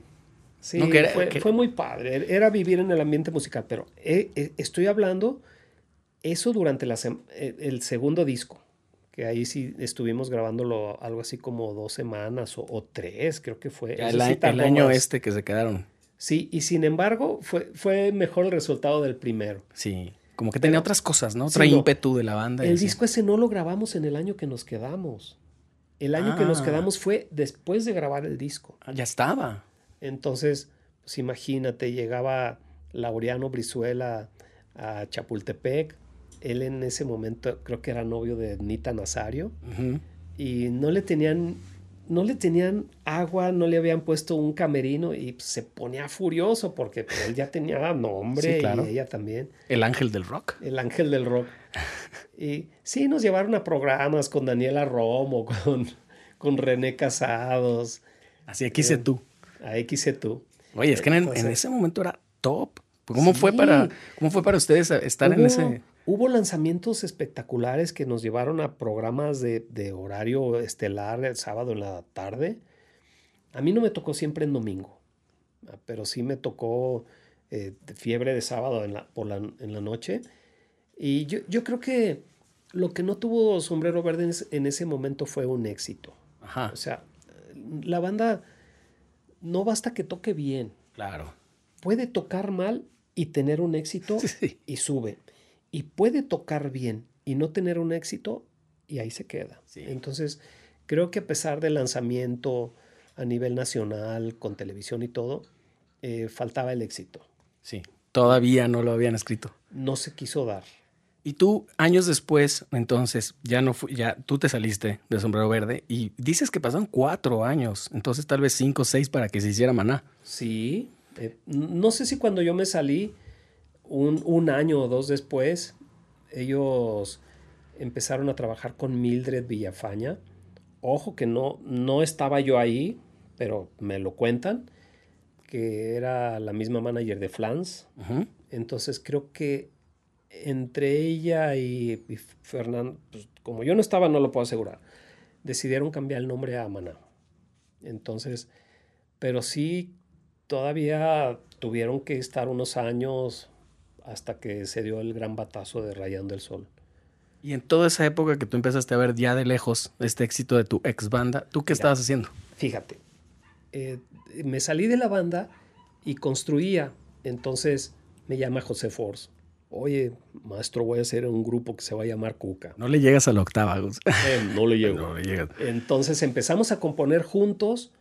Sí, no, que era, fue, que... fue, muy padre. Era vivir en el ambiente musical, pero eh, eh, estoy hablando eso durante la, el segundo disco que ahí sí estuvimos grabándolo algo así como dos semanas o, o tres, creo que fue. el, sí el año este que se quedaron. Sí, y sin embargo fue, fue mejor el resultado del primero. Sí, como que tenía Pero, otras cosas, ¿no? Otra sí, ímpetu de la banda. El disco ese no lo grabamos en el año que nos quedamos. El año ah. que nos quedamos fue después de grabar el disco. Ah, ya estaba. Entonces, pues imagínate, llegaba Laureano Brizuela a Chapultepec, él en ese momento creo que era novio de Nita Nazario uh -huh. y no le tenían no le tenían agua, no le habían puesto un camerino y pues, se ponía furioso porque pues, él ya tenía nombre Sí, claro. y ella también. El ángel del rock. El ángel del rock. Y sí, nos llevaron a programas con Daniela Romo, con, con René Casados, Así aquí sé tú. a XC2. Oye, es que en, en ese momento era top. ¿Cómo fue para cómo fue para ustedes estar en ese? Hubo lanzamientos espectaculares que nos llevaron a programas de, de horario estelar el sábado en la tarde. A mí no me tocó siempre en domingo, ah, pero sí me tocó eh, fiebre de sábado en la, por la, en la noche. Y yo, yo creo que lo que no tuvo Sombrero Verde en ese, en ese momento fue un éxito. Ajá, O sea, la banda no basta que toque bien, claro. puede tocar mal y tener un éxito Sí. y sube. Y puede tocar bien y no tener un éxito y ahí se queda. Sí. Entonces, creo que a pesar del lanzamiento a nivel nacional, con televisión y todo, eh, faltaba el éxito. Sí. Todavía no lo habían escrito. No se quiso dar. Y tú, años después, entonces, ya no ya tú te saliste de Sombrero Verde y dices que pasaron cuatro años, entonces tal vez cinco o seis para que se hiciera maná. Sí, eh, no sé si cuando yo me salí, un, un año o dos después, ellos empezaron a trabajar con Mildred Villafaña. Ojo que no, no estaba yo ahí, pero me lo cuentan, que era la misma manager de Flans. Entonces creo que entre ella y, y Fernando, pues, como yo no estaba, no lo puedo asegurar, decidieron cambiar el nombre a Maná. Entonces, pero sí, todavía tuvieron que estar unos años hasta que se dio el gran batazo de Rayando el Sol. Y en toda esa época que tú empezaste a ver ya de lejos este éxito de tu ex banda, ¿tú qué Mira. estabas haciendo? Fíjate, eh, me salí de la banda y construía. Entonces me llama José Force. Oye, maestro, voy a hacer un grupo que se va a llamar Cuca. No le llegas a la octava. Eh, no le llego. No le llegas. Entonces empezamos a componer juntos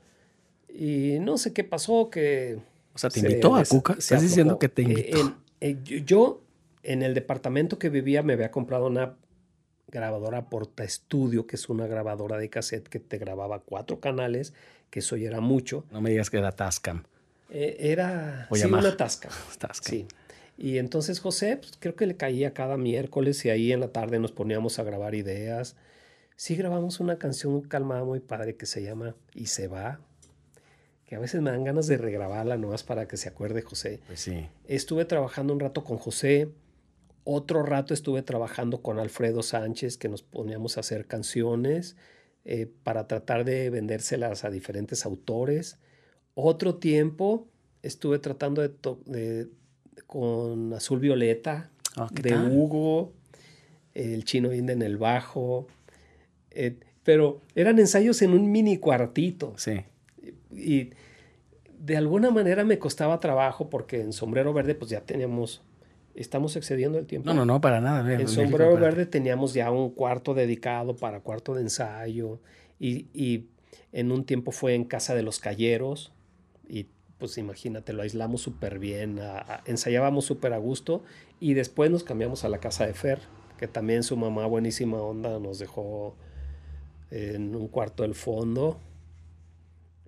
y no sé qué pasó que... O sea, te se invitó a Cuca. Estás diciendo que te Eh, invitó. en- eh, yo- yo, en el departamento que vivía, me había comprado una grabadora Porta Estudio, que es una grabadora de cassette que te grababa cuatro canales, que eso ya era mucho. No me digas que era Tascam. Eh, era O sí, Yamaha. una tasca. Tascam. Sí. Y entonces José, pues, creo que le caía cada miércoles y ahí en la tarde nos poníamos a grabar ideas. Sí grabamos una canción calmada muy padre que se llama Y se va, que a veces me dan ganas de regrabarla nomás para que se acuerde José. Pues sí. Estuve trabajando un rato con José, otro rato estuve trabajando con Alfredo Sánchez, que nos poníamos a hacer canciones eh, para tratar de vendérselas a diferentes autores. Otro tiempo estuve tratando de, con Azul Violeta, Ah, ¿qué de tal? Hugo, el chino Inda en el bajo, eh, pero eran ensayos en un mini cuartito Sí. Y de alguna manera me costaba trabajo porque en Sombrero Verde pues ya teníamos, estamos excediendo el tiempo. No, no, no, para nada. En Sombrero. Verde teníamos ya un cuarto dedicado para cuarto de ensayo y, y en un tiempo fue en Casa de los Calleros y pues imagínate, lo aislamos súper bien, a- a- ensayábamos súper a gusto y después nos cambiamos a la Casa de Fer, que también su mamá buenísima onda nos dejó en un cuarto del fondo.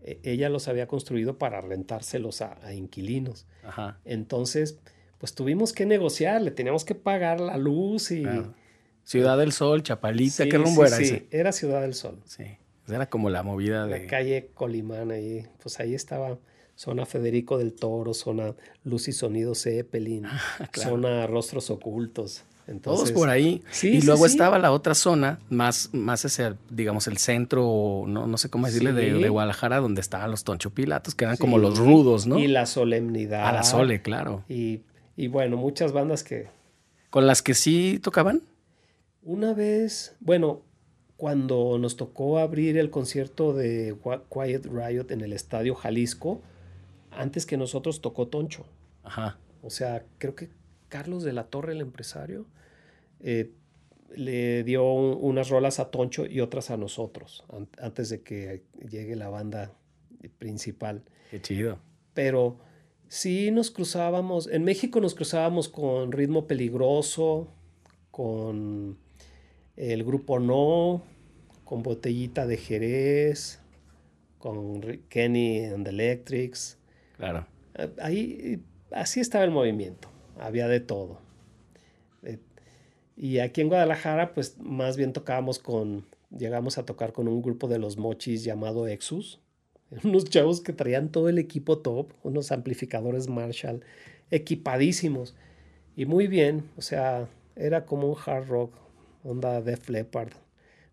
E- Ella los había construido para rentárselos a- a inquilinos. Ajá. Entonces, pues tuvimos que negociar, le teníamos que pagar la luz y... Claro. Ciudad del Sol, Chapalita, Sí, ¿qué rumbo sí, era sí, ese? Era Ciudad del Sol. Sí. Era como la movida La de. calle Colimán ahí, pues ahí estaba zona Federico del Toro, zona Luz y Sonido Zeppelin, claro. zona Rostros Ocultos. Entonces, Todos por ahí. Sí, y sí, luego sí. estaba la otra zona, más, más hacia, digamos, el centro, o no, no sé cómo decirle, de, de Guadalajara, donde estaban los Toncho Pilatos, que eran como los rudos, ¿no? Y la solemnidad. A la Sole, claro. Y, y bueno, muchas bandas que Con las que sí tocaban. Una vez, bueno, cuando nos tocó abrir el concierto de Quiet Riot en el Estadio Jalisco, antes que nosotros tocó Toncho. Ajá. O sea, creo que Carlos de la Torre, el empresario, eh, le dio un- unas rolas a Toncho y otras a nosotros, an- antes de que llegue la banda principal. Qué chido. Pero sí nos cruzábamos, en México nos cruzábamos con Ritmo Peligroso, con el grupo No, con Botellita de Jerez, con Kenny and the Electrics. Claro. Ahí, así estaba el movimiento, había de todo. Y aquí en Guadalajara, pues más bien tocábamos con, llegamos a tocar con un grupo de los mochis llamado Exus, unos chavos que traían todo el equipo top, unos amplificadores Marshall, equipadísimos. Y muy bien, o sea, era como un hard rock, onda Def Leppard,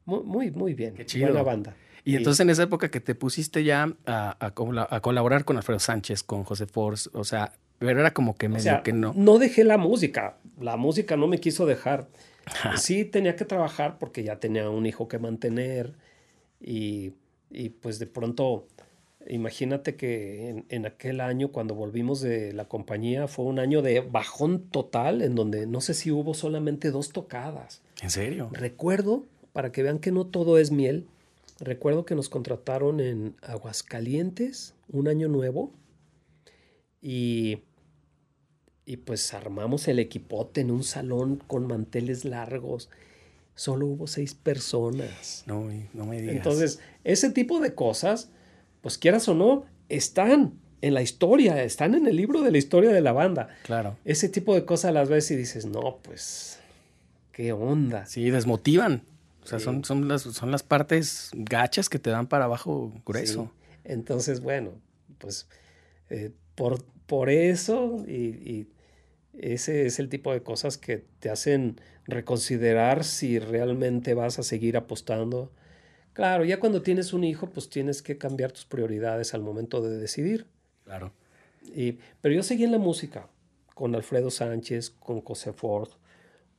muy, muy, muy bien, Qué buena banda. Y, entonces en esa época que te pusiste ya a, a, colaborar con Alfredo Sánchez, con José Force, o sea, pero era como que medio que no. No dejé la música, la música no me quiso dejar. Sí tenía que trabajar porque ya tenía un hijo que mantener y, y pues de pronto, imagínate que en, en, aquel año cuando volvimos de la compañía fue un año de bajón total en donde no sé si hubo solamente dos tocadas. ¿En serio? Recuerdo, para que vean que no todo es miel, Recuerdo que nos contrataron en Aguascalientes, un año nuevo, y, y pues armamos el equipote en un salón con manteles largos. Solo hubo seis personas. No, no me digas. Entonces, ese tipo de cosas, pues quieras o no, están en la historia, están en el libro de la historia de la banda. Claro. Ese tipo de cosas las ves y dices, no, pues, ¿qué onda? Sí, desmotivan. O sea, son, son, las, son las partes gachas que te dan para abajo grueso. Entonces, bueno, pues eh, por, por eso y, ese es el tipo de cosas que te hacen reconsiderar si realmente vas a seguir apostando. Claro, ya cuando tienes un hijo, pues tienes que cambiar tus prioridades al momento de decidir. Claro. Y, pero yo seguí en la música, con Alfredo Sánchez, con José Ford,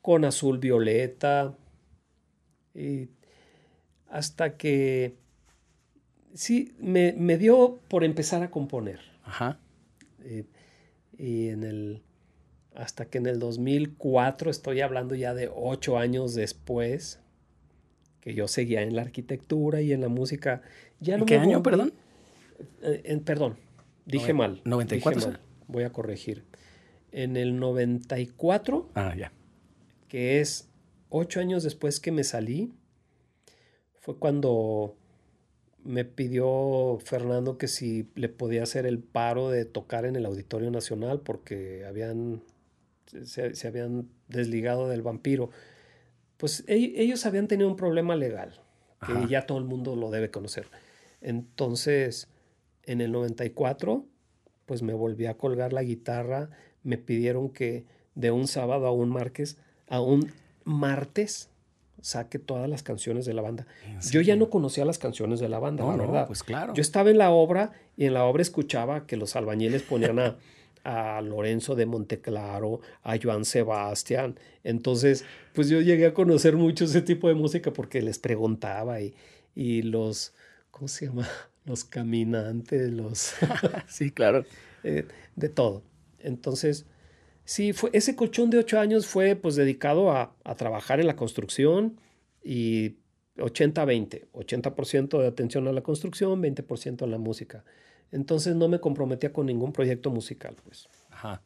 con Azul Violeta, y hasta que sí, me, dio por empezar a componer. Ajá. Y en el, hasta que en el 2004, estoy hablando ya de ocho años después, que yo seguía en la arquitectura y en la música. Ya ¿En qué año, perdón? Eh, en, perdón, dije mal. 94. Voy a corregir. En el 94, ah, ya. que es ocho años después que me salí, fue cuando me pidió Fernando que si le podía hacer el paro de tocar en el Auditorio Nacional porque habían, se, habían desligado del vampiro. Pues ellos habían tenido un problema legal, que ya todo el mundo lo debe conocer. Entonces, en el 94, pues me volví a colgar la guitarra, me pidieron que de un sábado a un martes, a un martes saque todas las canciones de la banda. Yo ya no conocía las canciones de la banda, la verdad. pues claro. Yo estaba en la obra y en la obra escuchaba que los albañiles ponían a, a Lorenzo de Monteclaro, a Joan Sebastián. Entonces, pues yo llegué a conocer mucho ese tipo de música porque les preguntaba y, y los, ¿cómo se llama? Los caminantes, los... sí, claro. Eh, de todo. Entonces, Sí, fue, ese colchón de ocho años fue pues dedicado a, trabajar en la construcción y 80-20, 80%, de atención a la construcción, 20% a la música. Entonces no me comprometía con ningún proyecto musical, pues. Ajá.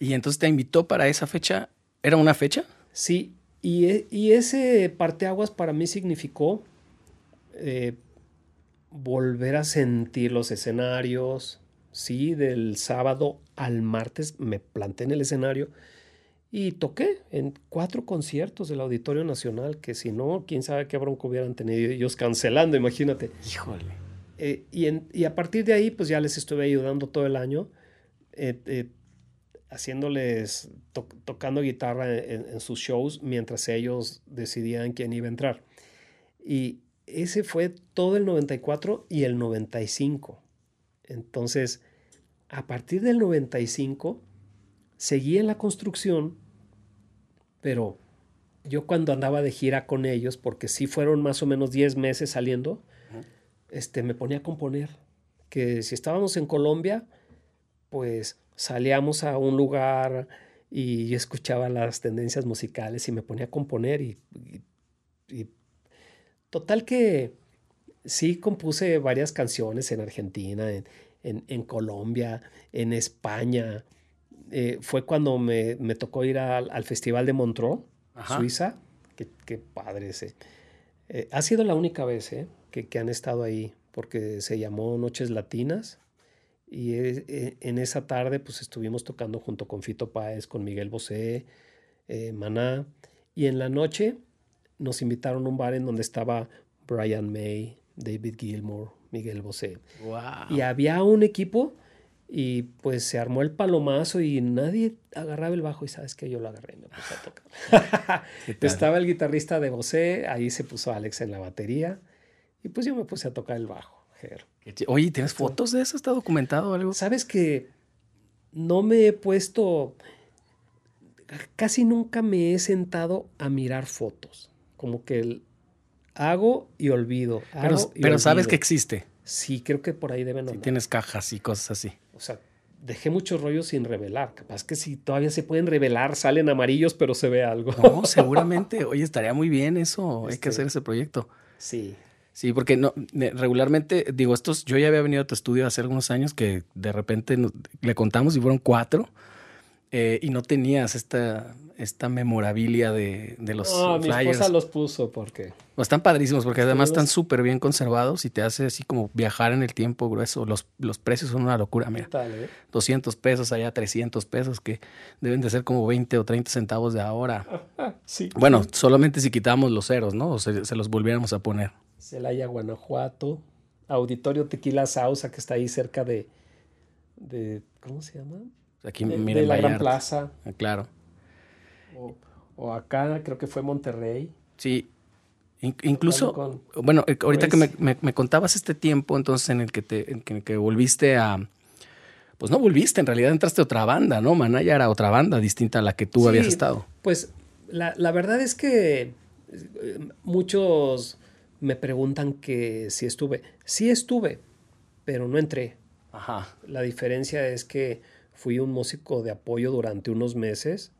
Y entonces te invitó para esa fecha. ¿Era una fecha? Sí, y, e, y ese parteaguas para mí significó eh, volver a sentir los escenarios, sí, del sábado al martes me planté en el escenario y toqué en cuatro conciertos del Auditorio Nacional, que si no, quién sabe qué bronco hubieran tenido ellos cancelando, imagínate. Híjole. Eh, y, a partir de ahí, pues ya les estuve ayudando todo el año, eh, eh, haciéndoles, tocando guitarra en, en, sus shows mientras ellos decidían quién iba a entrar. Y ese fue todo el 94 y el 95. Entonces, a partir del 95, seguí en la construcción, pero yo cuando andaba de gira con ellos, porque sí fueron más o menos 10 meses saliendo, este, me ponía a componer. Que si estábamos en Colombia, pues salíamos a un lugar y escuchaba las tendencias musicales y me ponía a componer y total que sí compuse varias canciones en Argentina, en, Colombia, en España. Eh, fue cuando me, tocó ir al, Festival de Montreux, Suiza. Qué, padre ese. Eh, ha sido la única vez eh, que, han estado ahí porque se llamó Noches Latinas. Y e, e, en esa tarde pues estuvimos tocando junto con Fito Páez, con Miguel Bosé, eh, Maná. Y en la noche nos invitaron a un bar en donde estaba Brian May, David Gilmour, Miguel Bosé. Y había un equipo y pues se armó el palomazo y nadie agarraba el bajo y sabes que yo lo agarré y me puse a tocar. Estaba el guitarrista de Bosé, ahí se puso Alex en la batería y pues yo me puse a tocar el bajo. Oye, ¿tienes fotos de eso? ¿Está documentado algo? Sabes que no me he puesto, casi nunca me he sentado a mirar fotos. Como que hago y olvido. pero, sabes que existe. Sí, creo que por ahí deben andar. tienes cajas y cosas así. O sea, dejé muchos rollos sin revelar. Capaz que si todavía se pueden revelar, salen amarillos, pero se ve algo. No, seguramente. Oye, estaría muy bien eso. Hay que este, hacer ese proyecto. Sí. Sí, porque no, regularmente, digo, estos, yo ya había venido a tu estudio hace algunos años que de repente le contamos y fueron cuatro eh, y no tenías esta, esta memorabilia de, de los no, Mi esposa los puso porque... están padrísimos porque además están súper bien conservados y te hace así como viajar en el tiempo grueso. Los, los precios son una locura, mira. Tal, 200 eh? pesos, allá 300 pesos que deben de ser como 20 o 30 centavos de ahora. sí. Bueno, solamente si quitamos los ceros, ¿no? O se, se los volviéramos a poner. Celaya, Guanajuato, Auditorio Tequila Sausa, que está ahí cerca de, de ¿cómo se llama? Aquí, de, la Gran Plaza. Ah, claro. O, acá, creo que fue Monterrey. Sí. incluso, bueno, eh, ahorita que me, contabas este tiempo, entonces en el que te, en que, volviste a, pues no volviste, en realidad entraste a otra banda, ¿no? Manaya era otra banda distinta a la que tú habías estado. Pues la, la verdad es que eh, muchos me preguntan que si estuve. Sí estuve, pero no entré. Ajá. La diferencia es que fui un músico de apoyo durante unos meses.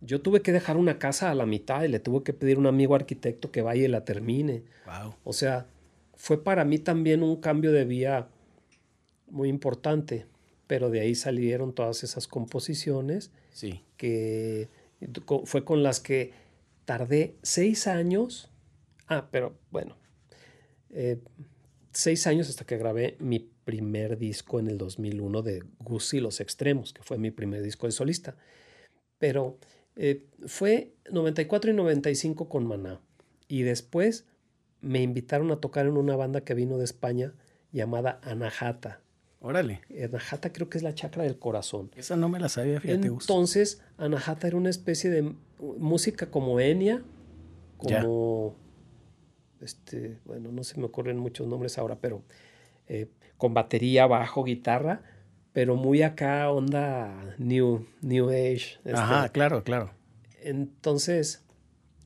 Yo tuve que dejar una casa a la mitad y le tuve que pedir a un amigo arquitecto que vaya y la termine. Wow. O sea, fue para mí también un cambio de vía muy importante, pero de ahí salieron todas esas composiciones sí. que fue con las que tardé seis años Ah, pero bueno, eh, seis años hasta que grabé mi primer disco en el 2001 de y los Extremos, que fue mi primer disco de solista. Pero eh, fue 94 y 95 con Maná. Y después me invitaron a tocar en una banda que vino de España llamada Anahata. Órale. Anahata creo que es la chacra del corazón. Esa no me la sabía, fíjate. Entonces, Anahata era una especie de música como Enya, como este, bueno, no se me ocurren muchos nombres ahora, pero eh, con batería, bajo, guitarra, pero muy acá onda New, new Age. Este. Ajá, claro, claro. Entonces,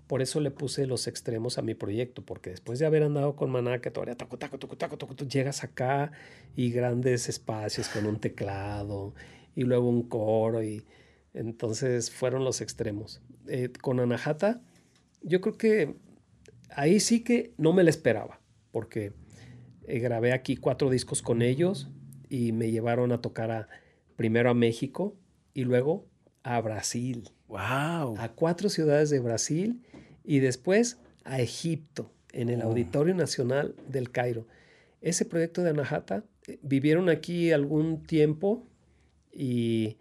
por eso le puse los extremos a mi proyecto, porque después de haber andado con Maná, que todavía taco, taco, taco, taco, taco, llegas acá y grandes espacios con un teclado y luego un coro y entonces fueron los extremos. Eh, con Anahata, yo creo que ahí sí que no me la esperaba, porque eh, grabé aquí cuatro discos con ellos y me llevaron a tocar a, primero a México y luego a Brasil. ¡Wow! A cuatro ciudades de Brasil y después a Egipto, en el oh. Auditorio Nacional del Cairo. Ese proyecto de Anahata, eh, vivieron aquí algún tiempo y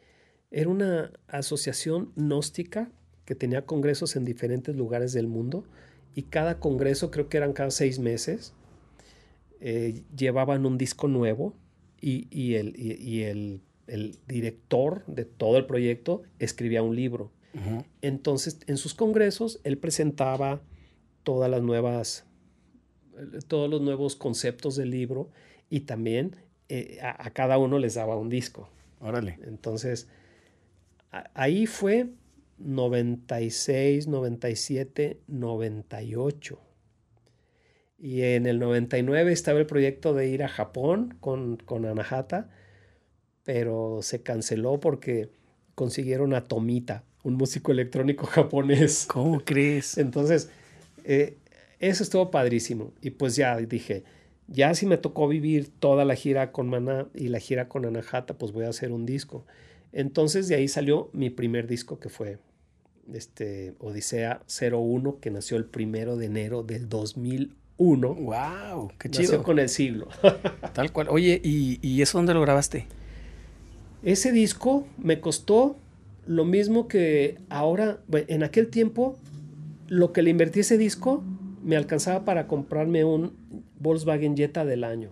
era una asociación gnóstica que tenía congresos en diferentes lugares del mundo y cada congreso, creo que eran cada seis meses, eh, llevaban un disco nuevo y, el, el, director de todo el proyecto escribía un libro. Entonces, en sus congresos, él presentaba todas las nuevas, todos los nuevos conceptos del libro y también eh, a, cada uno les daba un disco. Órale. Entonces, ahí fue 96, 97, 98. Y en el 99 estaba el proyecto de ir a Japón con, con Anahata, pero se canceló porque consiguieron a Tomita, un músico electrónico japonés. ¿Cómo crees? Entonces, eh, eso estuvo padrísimo. Y pues ya dije, ya si me tocó vivir toda la gira con Maná y la gira con Anahata, pues voy a hacer un disco. Entonces de ahí salió mi primer disco que fue este, Odisea 01, que nació el primero de enero del 2001. ¡Wow! ¡Qué chido! Nació con el siglo. Tal cual. Oye, ¿y, ¿y eso dónde lo grabaste? Ese disco me costó lo mismo que ahora, en aquel tiempo, lo que le invertí a ese disco me alcanzaba para comprarme un Volkswagen Jetta del año.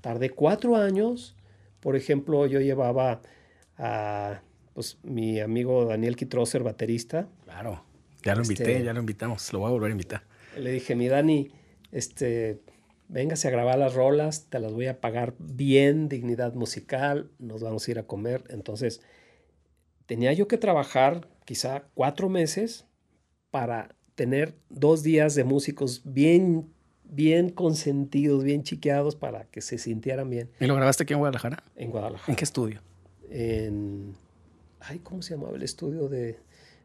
Tardé cuatro años. Por ejemplo, yo llevaba a pues, mi amigo Daniel Kitroser, baterista. Claro, ya lo invité, este, ya lo invitamos, lo voy a volver a invitar. Le dije, mi Dani, este, véngase a grabar las rolas, te las voy a pagar bien, dignidad musical, nos vamos a ir a comer. Entonces, tenía yo que trabajar quizá cuatro meses para tener dos días de músicos bien, bien consentidos, bien chiqueados para que se sintieran bien. ¿Y lo grabaste aquí en Guadalajara? En Guadalajara. ¿En qué estudio? En, ay, ¿cómo se llamaba el estudio de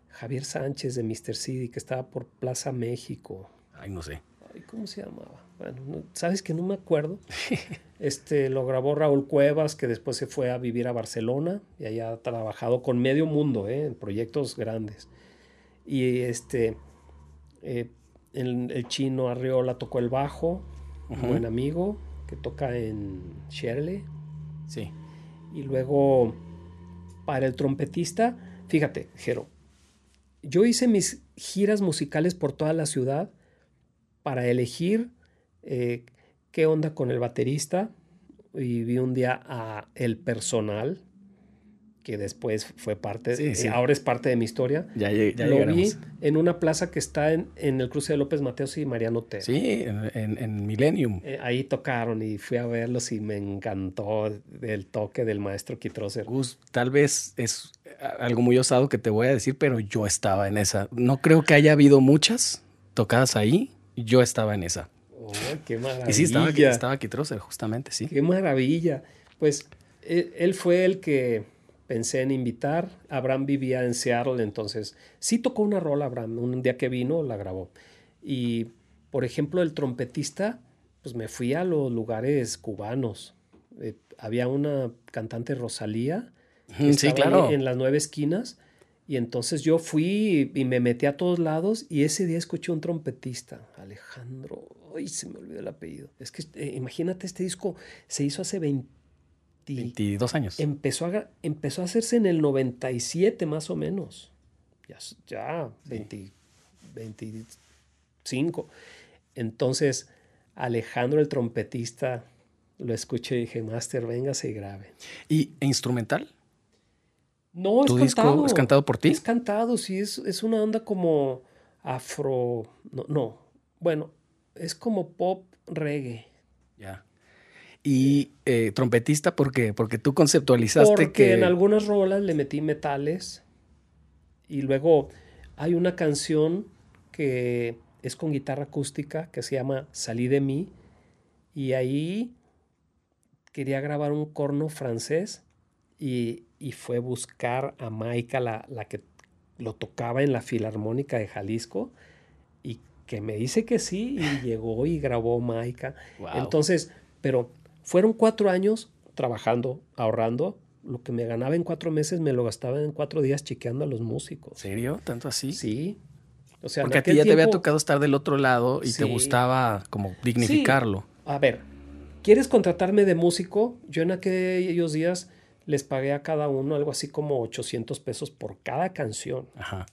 Javier Sánchez de Mr. City que estaba por Plaza México? Ay, no sé. Ay, ¿cómo se llamaba? Bueno, sabes que no me acuerdo. Este lo grabó Raúl Cuevas, que después se fue a vivir a Barcelona y allá ha trabajado con medio mundo, ¿eh? en proyectos grandes. Y este eh, el, chino Arriola tocó el bajo, un buen amigo que toca en Shirley. Sí. Y luego para el trompetista, fíjate, Jero, yo hice mis giras musicales por toda la ciudad para elegir eh, qué onda con el baterista y vi un día a el personal que después fue parte, sí, ahora es parte de mi historia. Ya, ya Lo vi en una plaza que está en, en, el cruce de López Mateos y Mariano Otero. Sí, en, en, Millennium. Eh, ahí tocaron y fui a verlos y me encantó el toque del maestro Kitroser. Gus, tal vez es algo muy osado que te voy a decir, pero yo estaba en esa. No creo que haya habido muchas tocadas ahí, yo estaba en esa. Oh, qué maravilla. Y sí, estaba, estaba Kitroser, justamente, sí. Qué maravilla. Pues él, él fue el que pensé en invitar. Abraham vivía en Seattle, entonces sí tocó una rola Abraham. Un día que vino la grabó. Y, por ejemplo, el trompetista, pues me fui a los lugares cubanos. Eh, había una cantante Rosalía sí, claro. en las nueve esquinas. Y entonces yo fui y me metí a todos lados y ese día escuché un trompetista, Alejandro, ay, se me olvidó el apellido. Es que eh, imagínate, este disco se hizo hace 22 años. Empezó a, empezó a hacerse en el 97 más o menos. Ya, ya 25. Entonces, Alejandro el trompetista lo escuché y dije, Master, véngase y grabe. ¿Y instrumental? No, ¿Tu es disco cantado. es cantado por ti? Es cantado, sí, es, es una onda como afro. No, no, bueno, es como pop reggae. Ya. Y eh, trompetista, ¿por qué? Porque tú conceptualizaste Porque que. en algunas rolas le metí metales. Y luego hay una canción que es con guitarra acústica que se llama Salí de mí. Y ahí quería grabar un corno francés y, y fue buscar a Maika, la, la, que lo tocaba en la Filarmónica de Jalisco, y que me dice que sí, y llegó y grabó Maika. Wow. Entonces, pero fueron cuatro años trabajando, ahorrando. Lo que me ganaba en cuatro meses me lo gastaba en cuatro días chequeando a los músicos. ¿Serio? ¿Tanto así? Sí. O sea, Porque a ti ya tiempo... te había tocado estar del otro lado y sí. te gustaba como dignificarlo. Sí. A ver, ¿quieres contratarme de músico? Yo en aquellos días les pagué a cada uno algo así como 800 pesos por cada canción. Ajá.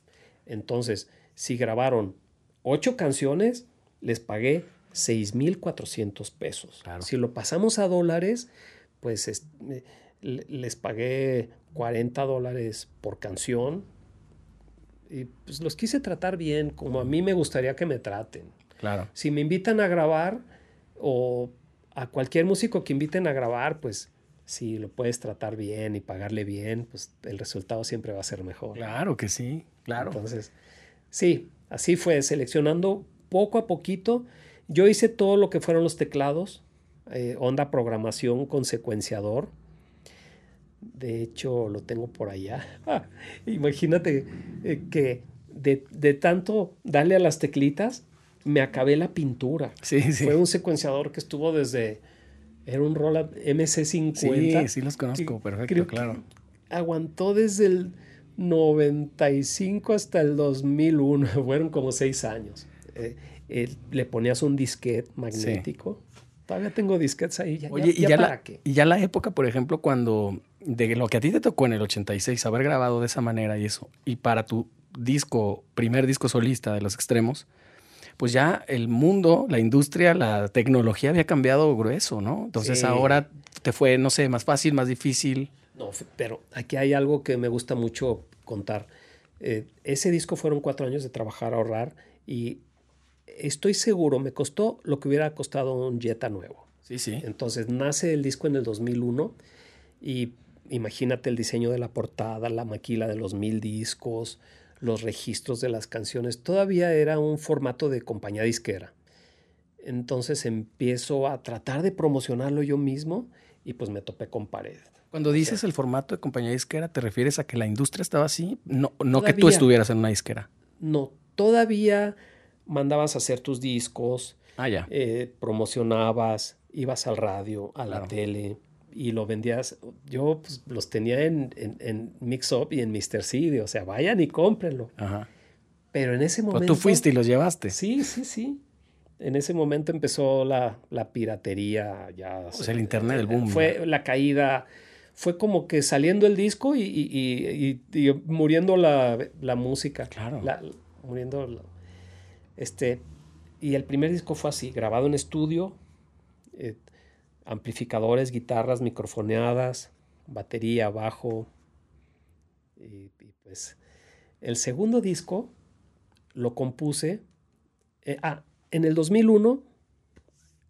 Entonces, si grabaron ocho canciones, les pagué 6,400 pesos. Claro. Si lo pasamos a dólares, pues es, les pagué 40 dólares por canción. Y pues los quise tratar bien, como a mí me gustaría que me traten. Claro. Si me invitan a grabar o a cualquier músico que inviten a grabar, pues si lo puedes tratar bien y pagarle bien, pues el resultado siempre va a ser mejor. Claro que sí, claro. Entonces, sí, así fue, seleccionando poco a poquito. Yo hice todo lo que fueron los teclados, eh, onda programación con secuenciador. De hecho, lo tengo por allá. Ah, imagínate eh, que de, de, tanto darle a las teclitas, me acabé la pintura. Sí, sí. Fue un secuenciador que estuvo desde... Era un Roland MC50. Sí, sí los conozco, perfecto, claro. Aguantó desde el 95 hasta el 2001, fueron como seis años. Eh, le ponías un disquete magnético. Todavía tengo disquetes ahí. Ya, Oye, y, ya la, y ya la época, por ejemplo, cuando de lo que a ti te tocó en el 86, haber grabado de esa manera y eso, y para tu disco, primer disco solista de los extremos, pues ya el mundo, la industria, la tecnología había cambiado grueso, ¿no? Entonces ahora te fue, no sé, más fácil, más difícil. No, pero aquí hay algo que me gusta mucho contar. Eh, ese disco fueron cuatro años de trabajar, ahorrar y estoy seguro, me costó lo que hubiera costado un Jetta nuevo. Sí, sí. Entonces nace el disco en el 2001 y imagínate el diseño de la portada, la maquila de los mil discos, los registros de las canciones. Todavía era un formato de compañía disquera. Entonces empiezo a tratar de promocionarlo yo mismo y pues me topé con pared. Cuando dices el formato de compañía disquera, ¿te refieres a que la industria estaba así? No, no que tú estuvieras en una disquera. No, todavía mandabas a hacer tus discos, ah, ya. Eh, promocionabas, ibas al radio, a la tele y lo vendías. Yo pues, los tenía en, en, Mix Up y en Mr. CD, o sea, vayan y cómprenlo. Ajá. Pero en ese momento. tú fuiste y los llevaste. Sí, sí, sí. En ese momento empezó la, la piratería, ya. O sea, el internet, el boom. Fue la caída fue como que saliendo el disco y, y, y, muriendo la, la, música. Claro. muriendo. este, y el primer disco fue así, grabado en estudio, eh, amplificadores, guitarras microfoneadas, batería, bajo. Y, pues el segundo disco lo compuse. Eh, ah, en el 2001,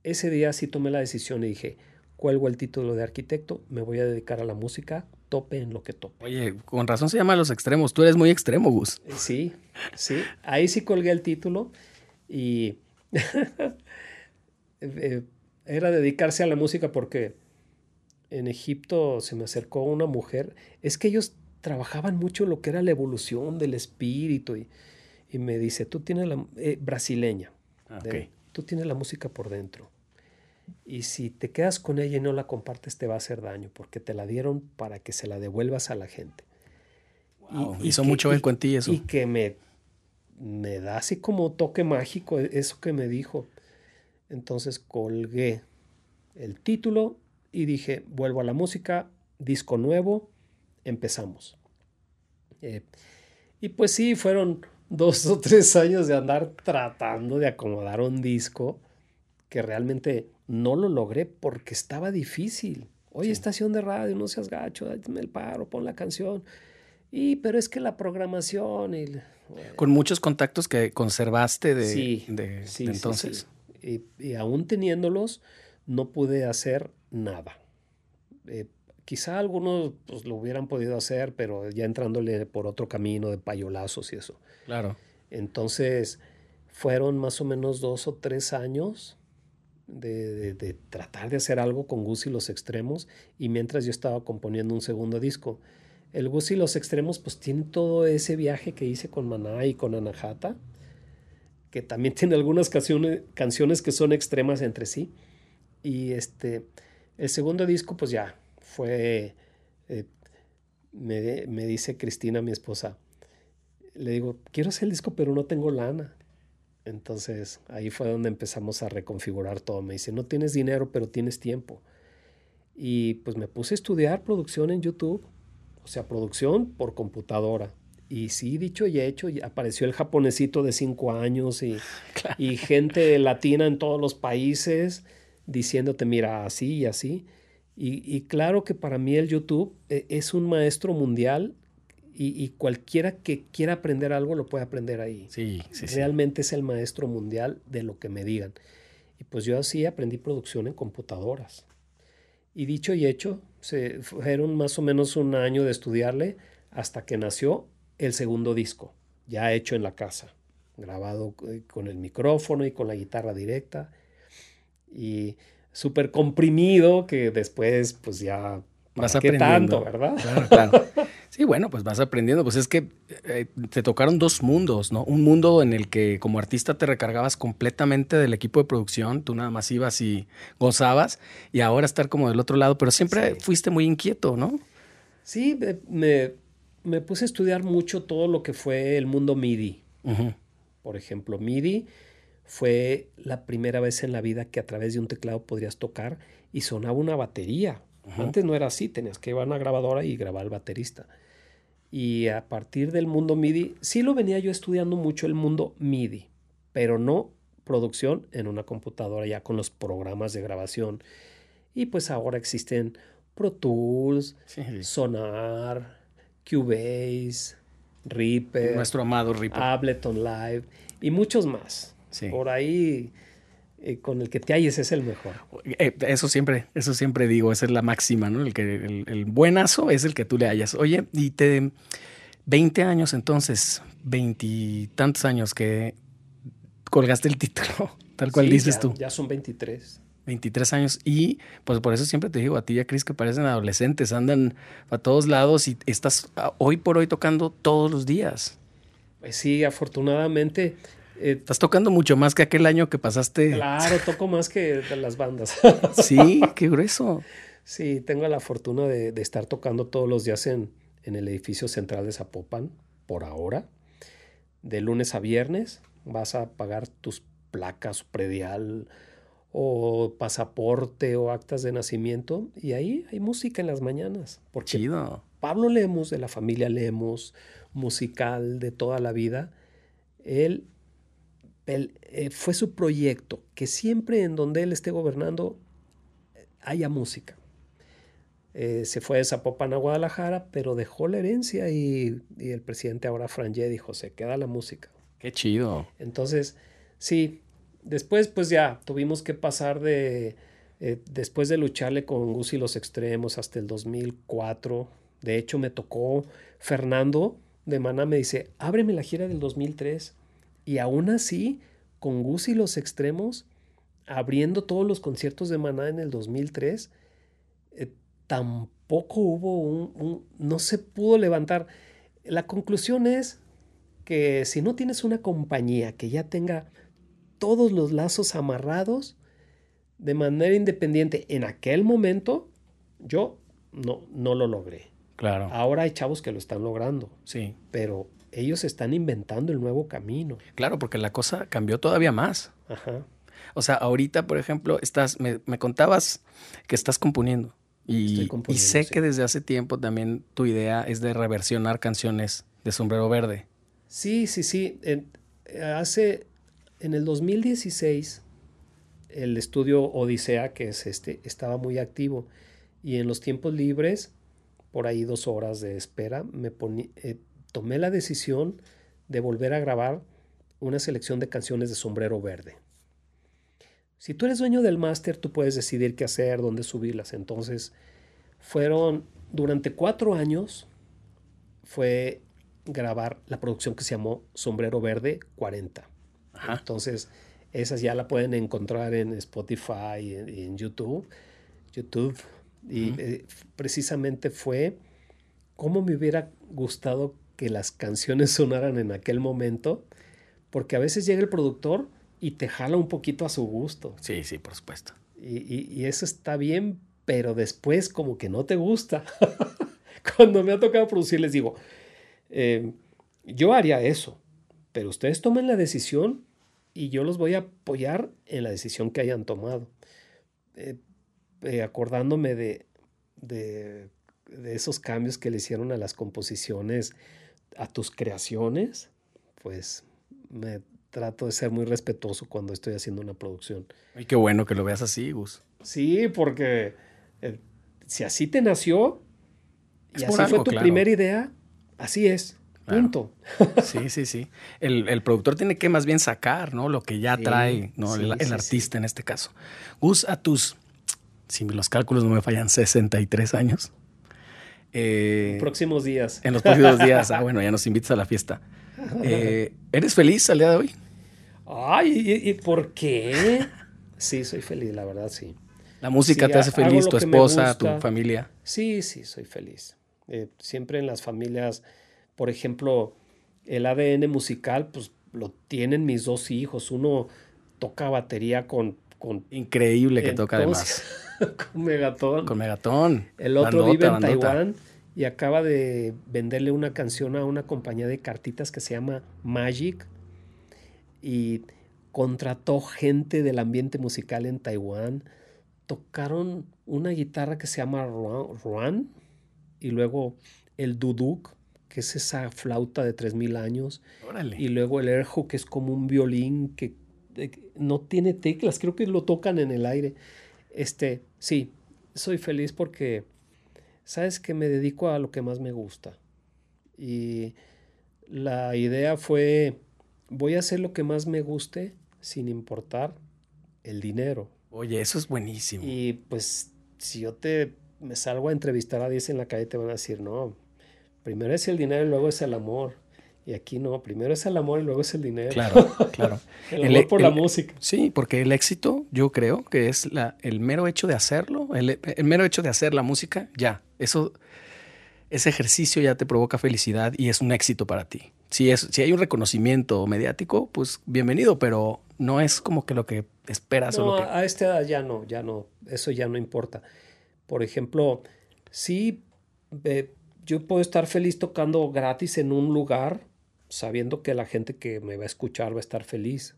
ese día sí tomé la decisión y dije, cuelgo el título de arquitecto, me voy a dedicar a la música, tope en lo que tope. Oye, con razón se llama Los Extremos, tú eres muy extremo, Gus. Eh, sí, sí, ahí sí colgué el título y eh, era dedicarse a la música porque en Egipto se me acercó una mujer, es que ellos trabajaban mucho lo que era la evolución del espíritu y, me dice, tú tienes la eh, brasileña, ah, tú tienes la música por dentro y si te quedas con ella y no la compartes, te va a hacer daño, porque te la dieron para que se la devuelvas a la gente. y, hizo mucho eco en ti eso. Y que me, me da así como toque mágico e, eso que me dijo. Entonces colgué el título y dije, vuelvo a la música, disco nuevo, empezamos. Eh, y pues sí, fueron dos o tres años de andar tratando de acomodar un disco que realmente no lo logré porque estaba difícil. Oye, estación de radio, no seas gacho, dame el paro, pon la canción. Y, pero es que la programación. Con muchos contactos que conservaste de, sí, de, sí, entonces. Y, aún teniéndolos, no pude hacer nada. Eh, quizá algunos pues, lo hubieran podido hacer, pero ya entrándole por otro camino de payolazos y eso. Claro. Entonces, fueron más o menos dos o tres años de, tratar de hacer algo con Gus y los extremos y mientras yo estaba componiendo un segundo disco. El Gus y los extremos pues tiene todo ese viaje que hice con Maná y con Anahata, que también tiene algunas canciones, canciones que son extremas entre sí. Y este, el segundo disco pues ya fue, eh, me, me dice Cristina, mi esposa, le digo, quiero hacer el disco pero no tengo lana. Entonces ahí fue donde empezamos a reconfigurar todo. Me dice, no tienes dinero, pero tienes tiempo. Y pues me puse a estudiar producción en YouTube, o sea, producción por computadora. Y sí, dicho y hecho, apareció el japonesito de cinco años y, y gente latina en todos los países diciéndote, mira, así y así. Y, y, claro que para mí el YouTube eh, es un maestro mundial y, cualquiera que quiera aprender algo lo puede aprender ahí. Sí, sí, Realmente es el maestro mundial de lo que me digan. Y pues yo así aprendí producción en computadoras. Y dicho y hecho, se fueron más o menos un año de estudiarle hasta que nació el segundo disco, ya hecho en la casa, grabado eh, con el micrófono y con la guitarra directa. Y súper comprimido que después pues ya... Vas aprendiendo. tanto, verdad? Claro, claro. Sí, bueno, pues vas aprendiendo. Pues es que eh, te tocaron dos mundos, ¿no? Un mundo en el que como artista te recargabas completamente del equipo de producción, tú nada más ibas y gozabas, y ahora estar como del otro lado, pero siempre fuiste muy inquieto, ¿no? Sí, me, me, puse a estudiar mucho todo lo que fue el mundo MIDI. Por ejemplo, MIDI fue la primera vez en la vida que a través de un teclado podrías tocar y sonaba una batería. Antes no era así, tenías que ir a una grabadora y grabar al baterista. Y a partir del mundo MIDI, sí lo venía yo estudiando mucho el mundo MIDI, pero no producción en una computadora ya con los programas de grabación. Y pues ahora existen Pro Tools, Sonar, Cubase, Reaper, nuestro amado Reaper, Ableton Live y muchos más. Por ahí eh, con el que te halles es el mejor. Eh, eso siempre, eso siempre digo, esa es la máxima, ¿no? El que el, buenazo es el que tú le hallas. Oye, y te 20 años entonces, veintitantos años que colgaste el título, tal cual dices tú. Ya son 23. 23 años y pues por eso siempre te digo a ti y a Cris que parecen adolescentes, andan a todos lados y estás ah, hoy por hoy tocando todos los días. Pues sí, afortunadamente eh, Estás tocando mucho más que aquel año que pasaste. Claro, toco más que las bandas. sí, qué grueso. Sí, tengo la fortuna de, estar tocando todos los días en, en, el edificio central de Zapopan, por ahora. De lunes a viernes vas a pagar tus placas, predial o pasaporte o actas de nacimiento y ahí hay música en las mañanas. Porque Chido. Pablo Lemos, de la familia Lemos, musical de toda la vida, él eh, fue su proyecto, que siempre en donde él esté gobernando eh, haya música. Eh, se fue de Zapopan a Guadalajara, pero dejó la herencia y, el presidente ahora Franje dijo, se queda la música. Qué chido. Entonces, sí, después pues ya tuvimos que pasar de, después de lucharle con Gus y los extremos hasta el 2004, de hecho me tocó Fernando de Maná, me dice, ábreme la gira del 2003 y aún así, con Gus y los extremos, abriendo todos los conciertos de Maná en el 2003, eh, tampoco hubo un, no se pudo levantar. La conclusión es que si no tienes una compañía que ya tenga todos los lazos amarrados de manera independiente en aquel momento, yo no, no lo logré. Claro. Ahora hay chavos que lo están logrando. Sí. Pero ellos están inventando el nuevo camino. Claro, porque la cosa cambió todavía más. Ajá. O sea, ahorita, por ejemplo, estás, me, contabas que estás componiendo. Y, y sé que desde hace tiempo también tu idea es de reversionar canciones de Sombrero Verde. Sí, sí, sí. hace, en el 2016, el estudio Odisea, que es este, estaba muy activo. Y en los tiempos libres, por ahí dos horas de espera, me eh, tomé la decisión de volver a grabar una selección de canciones de sombrero verde. Si tú eres dueño del máster, tú puedes decidir qué hacer, dónde subirlas. Entonces, fueron durante cuatro años, fue grabar la producción que se llamó Sombrero Verde 40. Entonces, esas ya la pueden encontrar en Spotify y en, YouTube. YouTube. Y eh, precisamente fue cómo me hubiera gustado que las canciones sonaran en aquel momento, porque a veces llega el productor y te jala un poquito a su gusto. Sí, sí, por supuesto. Y, eso está bien, pero después como que no te gusta. Cuando me ha tocado producir les digo, eh, yo haría eso, pero ustedes tomen la decisión y yo los voy a apoyar en la decisión que hayan tomado. Eh, eh, acordándome de, de, de, esos cambios que le hicieron a las composiciones a tus creaciones, pues me trato de ser muy respetuoso cuando estoy haciendo una producción. Y qué bueno que lo veas así, Gus. Sí, porque eh, si así te nació y así fue tu primera idea, así es. Punto. Sí, sí, sí. El, productor tiene que más bien sacar, ¿no? Lo que ya trae, ¿no? el, artista en este caso. Gus, a tus, si los cálculos no me fallan, 63 años. Eh, próximos días. En los próximos días. Ah, bueno, ya nos invitas a la fiesta. Eh, ¿Eres feliz al día de hoy? Ay, ¿y, por qué? Sí, soy feliz, la verdad, sí. ¿La música te hace feliz? ¿Tu esposa, tu familia? Sí, sí, soy feliz. Eh, siempre en las familias, por ejemplo, el ADN musical, pues lo tienen mis dos hijos. Uno toca batería con... con Increíble que toca además. con Megatón. Con Megatón. El otro vive en Taiwán y acaba de venderle una canción a una compañía de cartitas que se llama Magic. Y contrató gente del ambiente musical en Taiwán, tocaron una guitarra que se llama Ruan y luego el duduk, que es esa flauta de 3000 años, y luego el erhu, que es como un violín que no tiene teclas, creo que lo tocan en el aire. Este, sí, soy feliz porque sabes que me dedico a lo que más me gusta. Y la idea fue voy a hacer lo que más me guste sin importar el dinero. Oye, eso es buenísimo. Y pues si yo te me salgo a entrevistar a 10 en la calle te van a decir, "No, primero es el dinero y luego es el amor." Y aquí no, primero es el amor y luego es el dinero. Claro, claro. el amor e por la música. Sí, porque el éxito, yo creo que es la, el mero hecho de hacerlo, el, el, mero hecho de hacer la música, ya. Eso, ese ejercicio ya te provoca felicidad y es un éxito para ti. Si, es, si hay un reconocimiento mediático, pues bienvenido, pero no es como que lo que esperas. No, o lo que... a esta edad ya no, ya no, eso ya no importa. Por ejemplo, sí, eh, yo puedo estar feliz tocando gratis en un lugar sabiendo que la gente que me va a escuchar va a estar feliz.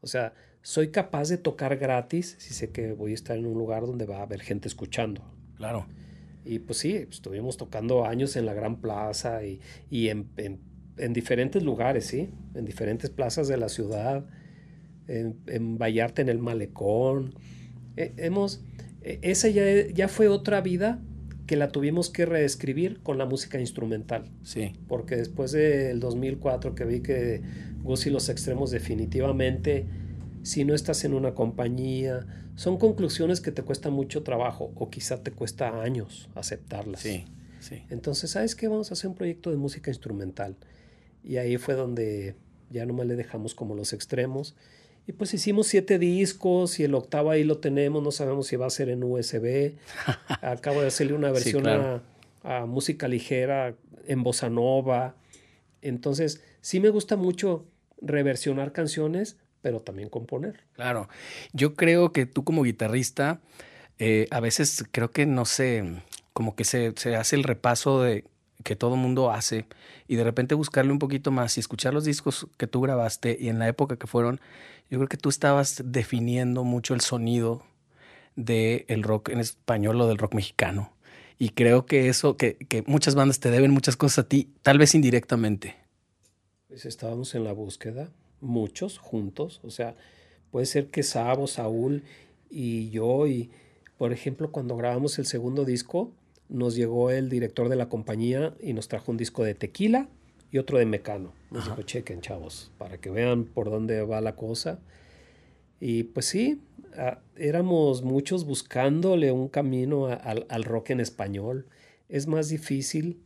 O sea, soy capaz de tocar gratis si sé que voy a estar en un lugar donde va a haber gente escuchando. Claro. Y pues sí, estuvimos tocando años en la Gran Plaza y, y en, en, en, diferentes lugares, ¿sí? En diferentes plazas de la ciudad, en, en Vallarta, en el Malecón. Eh, hemos, eh, esa ya, ya fue otra vida que la tuvimos que reescribir con la música instrumental. Sí. Porque después del 2004 que vi que Gus y los extremos definitivamente, si no estás en una compañía, son conclusiones que te cuesta mucho trabajo o quizá te cuesta años aceptarlas. Sí, sí. Entonces, ¿sabes qué? Vamos a hacer un proyecto de música instrumental. Y ahí fue donde ya nomás le dejamos como los extremos y pues hicimos siete discos y el octavo ahí lo tenemos, no sabemos si va a ser en USB. Acabo de hacerle una versión sí, claro. a, a, música ligera en bossa nova. Entonces, sí me gusta mucho reversionar canciones, pero también componer. Claro, yo creo que tú como guitarrista, eh, a veces creo que no sé, como que se, se hace el repaso de que todo mundo hace y de repente buscarle un poquito más y escuchar los discos que tú grabaste y en la época que fueron, yo creo que tú estabas definiendo mucho el sonido del el rock en español o del rock mexicano. Y creo que eso, que, que, muchas bandas te deben muchas cosas a ti, tal vez indirectamente. Pues estábamos en la búsqueda, muchos juntos, o sea, puede ser que Sabo, Saúl y yo, y por ejemplo, cuando grabamos el segundo disco, nos llegó el director de la compañía y nos trajo un disco de tequila y otro de Mecano. Nos Ajá. dijo, chequen, chavos, para que vean por dónde va la cosa. Y pues sí, a, éramos muchos buscándole un camino a, al, al rock en español. Es más difícil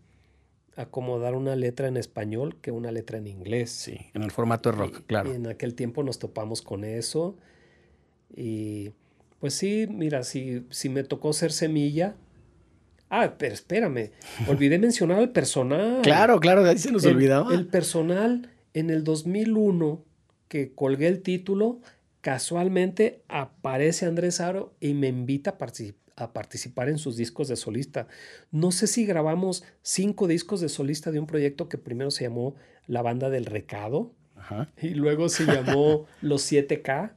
acomodar una letra en español que una letra en inglés. Sí, en el formato de rock, y, claro. Y en aquel tiempo nos topamos con eso. Y pues sí, mira, si, si me tocó ser semilla, Ah, pero espérame, olvidé mencionar al personal. Claro, claro, ahí se nos el, olvidaba. El personal en el 2001 que colgué el título, casualmente aparece Andrés Aro y me invita a, particip a, participar en sus discos de solista. No sé si grabamos cinco discos de solista de un proyecto que primero se llamó La Banda del Recado Ajá. y luego se llamó Los 7K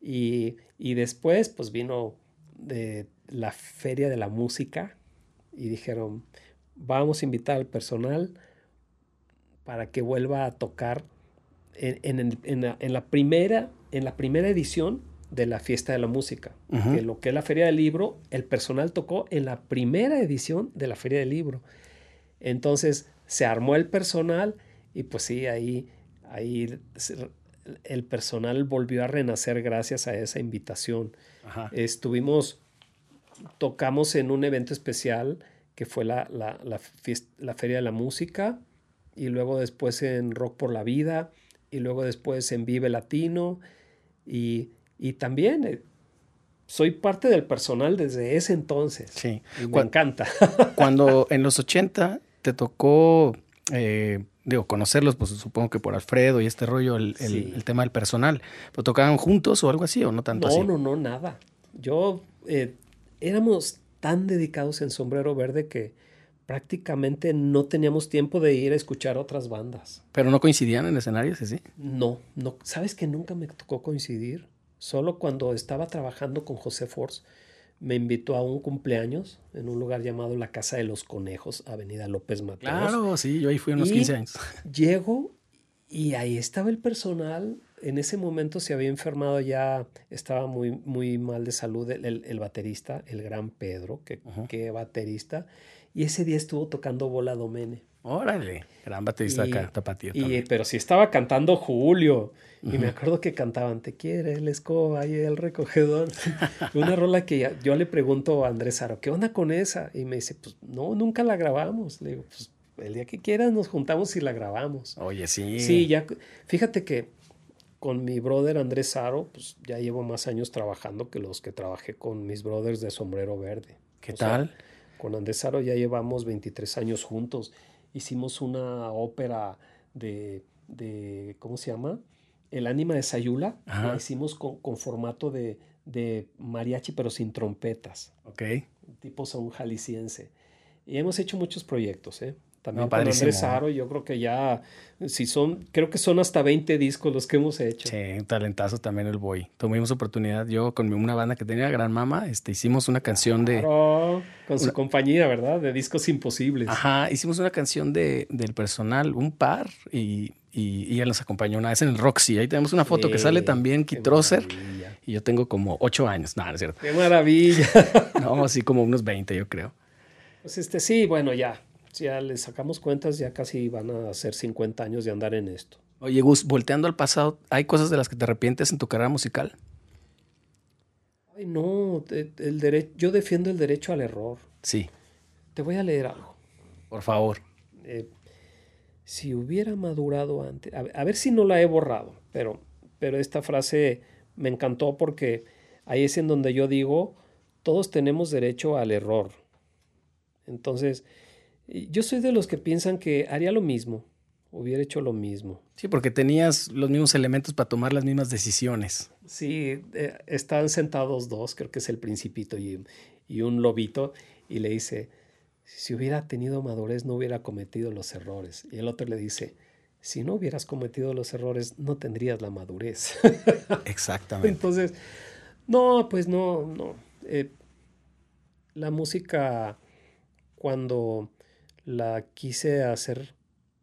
y, y después pues vino de la feria de la música y dijeron, vamos a invitar al personal para que vuelva a tocar en, en, en, la, en, la, primera, en la primera edición de la fiesta de la música. Uh -huh. que lo que es la feria del libro, el personal tocó en la primera edición de la feria del libro. Entonces se armó el personal y pues sí, ahí, ahí el personal volvió a renacer gracias a esa invitación. Ajá. Estuvimos tocamos en un evento especial que fue la, la, la, la, Feria de la Música y luego después en Rock por la Vida y luego después en Vive Latino y, y también eh, soy parte del personal desde ese entonces. Sí. Y me cuando, encanta. cuando en los 80 te tocó, eh, digo, conocerlos, pues supongo que por Alfredo y este rollo, el, el, sí. el tema del personal, ¿pero tocaban juntos o algo así o no tanto no, así? No, no, nada. Yo... Eh, éramos tan dedicados en Sombrero Verde que prácticamente no teníamos tiempo de ir a escuchar otras bandas. ¿Pero no coincidían en escenarios, sí? No, no. ¿Sabes que nunca me tocó coincidir? Solo cuando estaba trabajando con José Force, me invitó a un cumpleaños en un lugar llamado la Casa de los Conejos, Avenida López Mateos. Claro, sí, yo ahí fui unos 15 años. Llego y ahí estaba el personal. En ese momento se había enfermado ya, estaba muy, muy mal de salud el, baterista, el gran Pedro, que, que baterista. Y ese día estuvo tocando Bola Domene. Órale, gran baterista acá, tapatío. Y, pero sí estaba cantando Julio. Y me acuerdo que cantaban Te quiere el escoba y el recogedor. Una rola que yo le pregunto a Andrés Saro, ¿qué onda con esa? Y me dice, pues no, nunca la grabamos. Le digo, pues el día que quieras nos juntamos y la grabamos. Oye, sí. Sí, ya. Fíjate que con mi brother Andrés Saro, pues ya llevo más años trabajando que los que trabajé con mis brothers de Sombrero Verde. ¿Qué tal? con Andrés Saro ya llevamos 23 años juntos hicimos una ópera de, de ¿cómo se llama? El ánima de Sayula. La hicimos con, con formato de, de, mariachi, pero sin trompetas. Ok. Tipo son jalisciense. Y hemos hecho muchos proyectos, ¿eh? También con Andrés Aro, yo creo que ya, si son, creo que son hasta 20 discos los que hemos hecho. Sí, talentazo también el Boy. Tuvimos oportunidad, yo con una banda que tenía Gran Mama, este, hicimos una canción de... con su compañía, ¿verdad? De discos imposibles. Ajá, hicimos una canción de, del personal, un par, y, y, él nos acompañó una vez en el Roxy. Ahí tenemos una foto que sale también Kitroser. Y yo tengo como 8 años, no, no es cierto. ¡Qué maravilla! no, así como unos 20, yo creo. Pues este, sí, bueno, ya ya le sacamos cuentas, ya casi van a ser 50 años de andar en esto. Oye, Gus, volteando al pasado, ¿hay cosas de las que te arrepientes en tu carrera musical? Ay, no, el yo defiendo el derecho al error. Sí. Te voy a leer algo. Por favor. Eh, si hubiera madurado antes, a, ver si no la he borrado, pero, pero esta frase me encantó porque ahí es en donde yo digo, todos tenemos derecho al error. Entonces, yo soy de los que piensan que haría lo mismo, hubiera hecho lo mismo. Sí, porque tenías los mismos elementos para tomar las mismas decisiones. Sí, eh, están sentados dos, creo que es el principito y, y un lobito, y le dice, si hubiera tenido madurez no hubiera cometido los errores. Y el otro le dice, si no hubieras cometido los errores no tendrías la madurez. Exactamente. Entonces, no, pues no, no. Eh, la música, cuando la quise hacer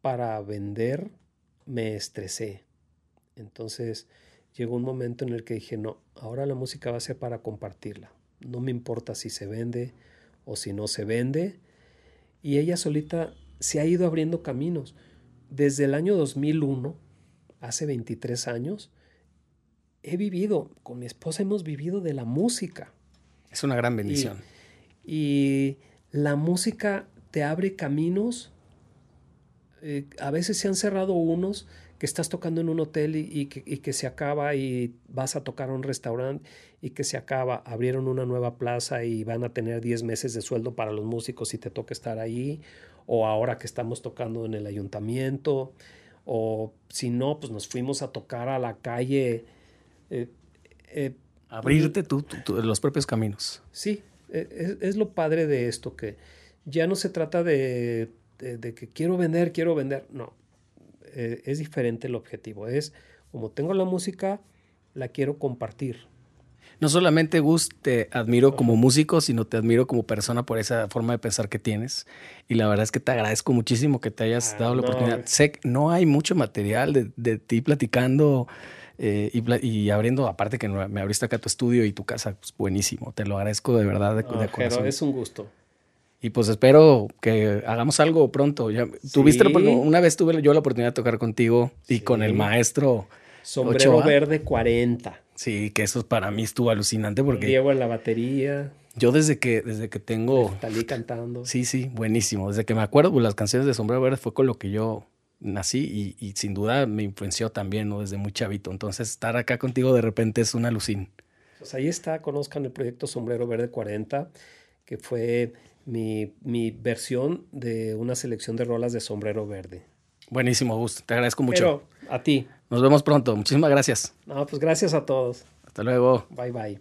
para vender, me estresé. Entonces llegó un momento en el que dije, no, ahora la música va a ser para compartirla. No me importa si se vende o si no se vende. Y ella solita se ha ido abriendo caminos. Desde el año 2001, hace 23 años, he vivido, con mi esposa hemos vivido de la música. Es una gran bendición. Y, y la música te abre caminos. Eh, a veces se han cerrado unos que estás tocando en un hotel y, que, se acaba y vas a tocar a un restaurante y que se acaba. Abrieron una nueva plaza y van a tener 10 meses de sueldo para los músicos y te toca estar ahí. O ahora que estamos tocando en el ayuntamiento. O si no, pues nos fuimos a tocar a la calle. Eh, eh, Abrirte tú, los propios caminos. Sí, es, es, lo padre de esto que ya no se trata de, que quiero vender, quiero vender. No, eh, es diferente el objetivo. Es como tengo la música, la quiero compartir. No solamente Gus, te admiro como músico, sino te admiro como persona por esa forma de pensar que tienes. Y la verdad es que te agradezco muchísimo que te hayas ah, dado la oportunidad. Sé que no hay mucho material de, ti platicando eh, y, abriendo, aparte que me abriste acá tu estudio y tu casa, pues buenísimo. Te lo agradezco de verdad de, corazón. es un gusto. Y pues espero que hagamos algo pronto. Ya, Tuviste una vez tuve yo la oportunidad de tocar contigo y con el maestro. Sombrero Verde 40. Sí, que eso para mí estuvo alucinante porque. Diego en la batería. Yo desde que, desde que tengo. Salí cantando. Sí, sí, buenísimo. Desde que me acuerdo, pues, las canciones de Sombrero Verde fue con lo que yo nací y, sin duda me influenció también, ¿no? Desde muy chavito. Entonces, estar acá contigo de repente es una alucin. Pues ahí está, conozcan el proyecto Sombrero Verde 40, que fue mi, mi, versión de una selección de rolas de sombrero verde. Buenísimo, Augusto. Te agradezco mucho. a ti. Nos vemos pronto. Muchísimas gracias. No, pues gracias a todos. Hasta luego. Bye bye.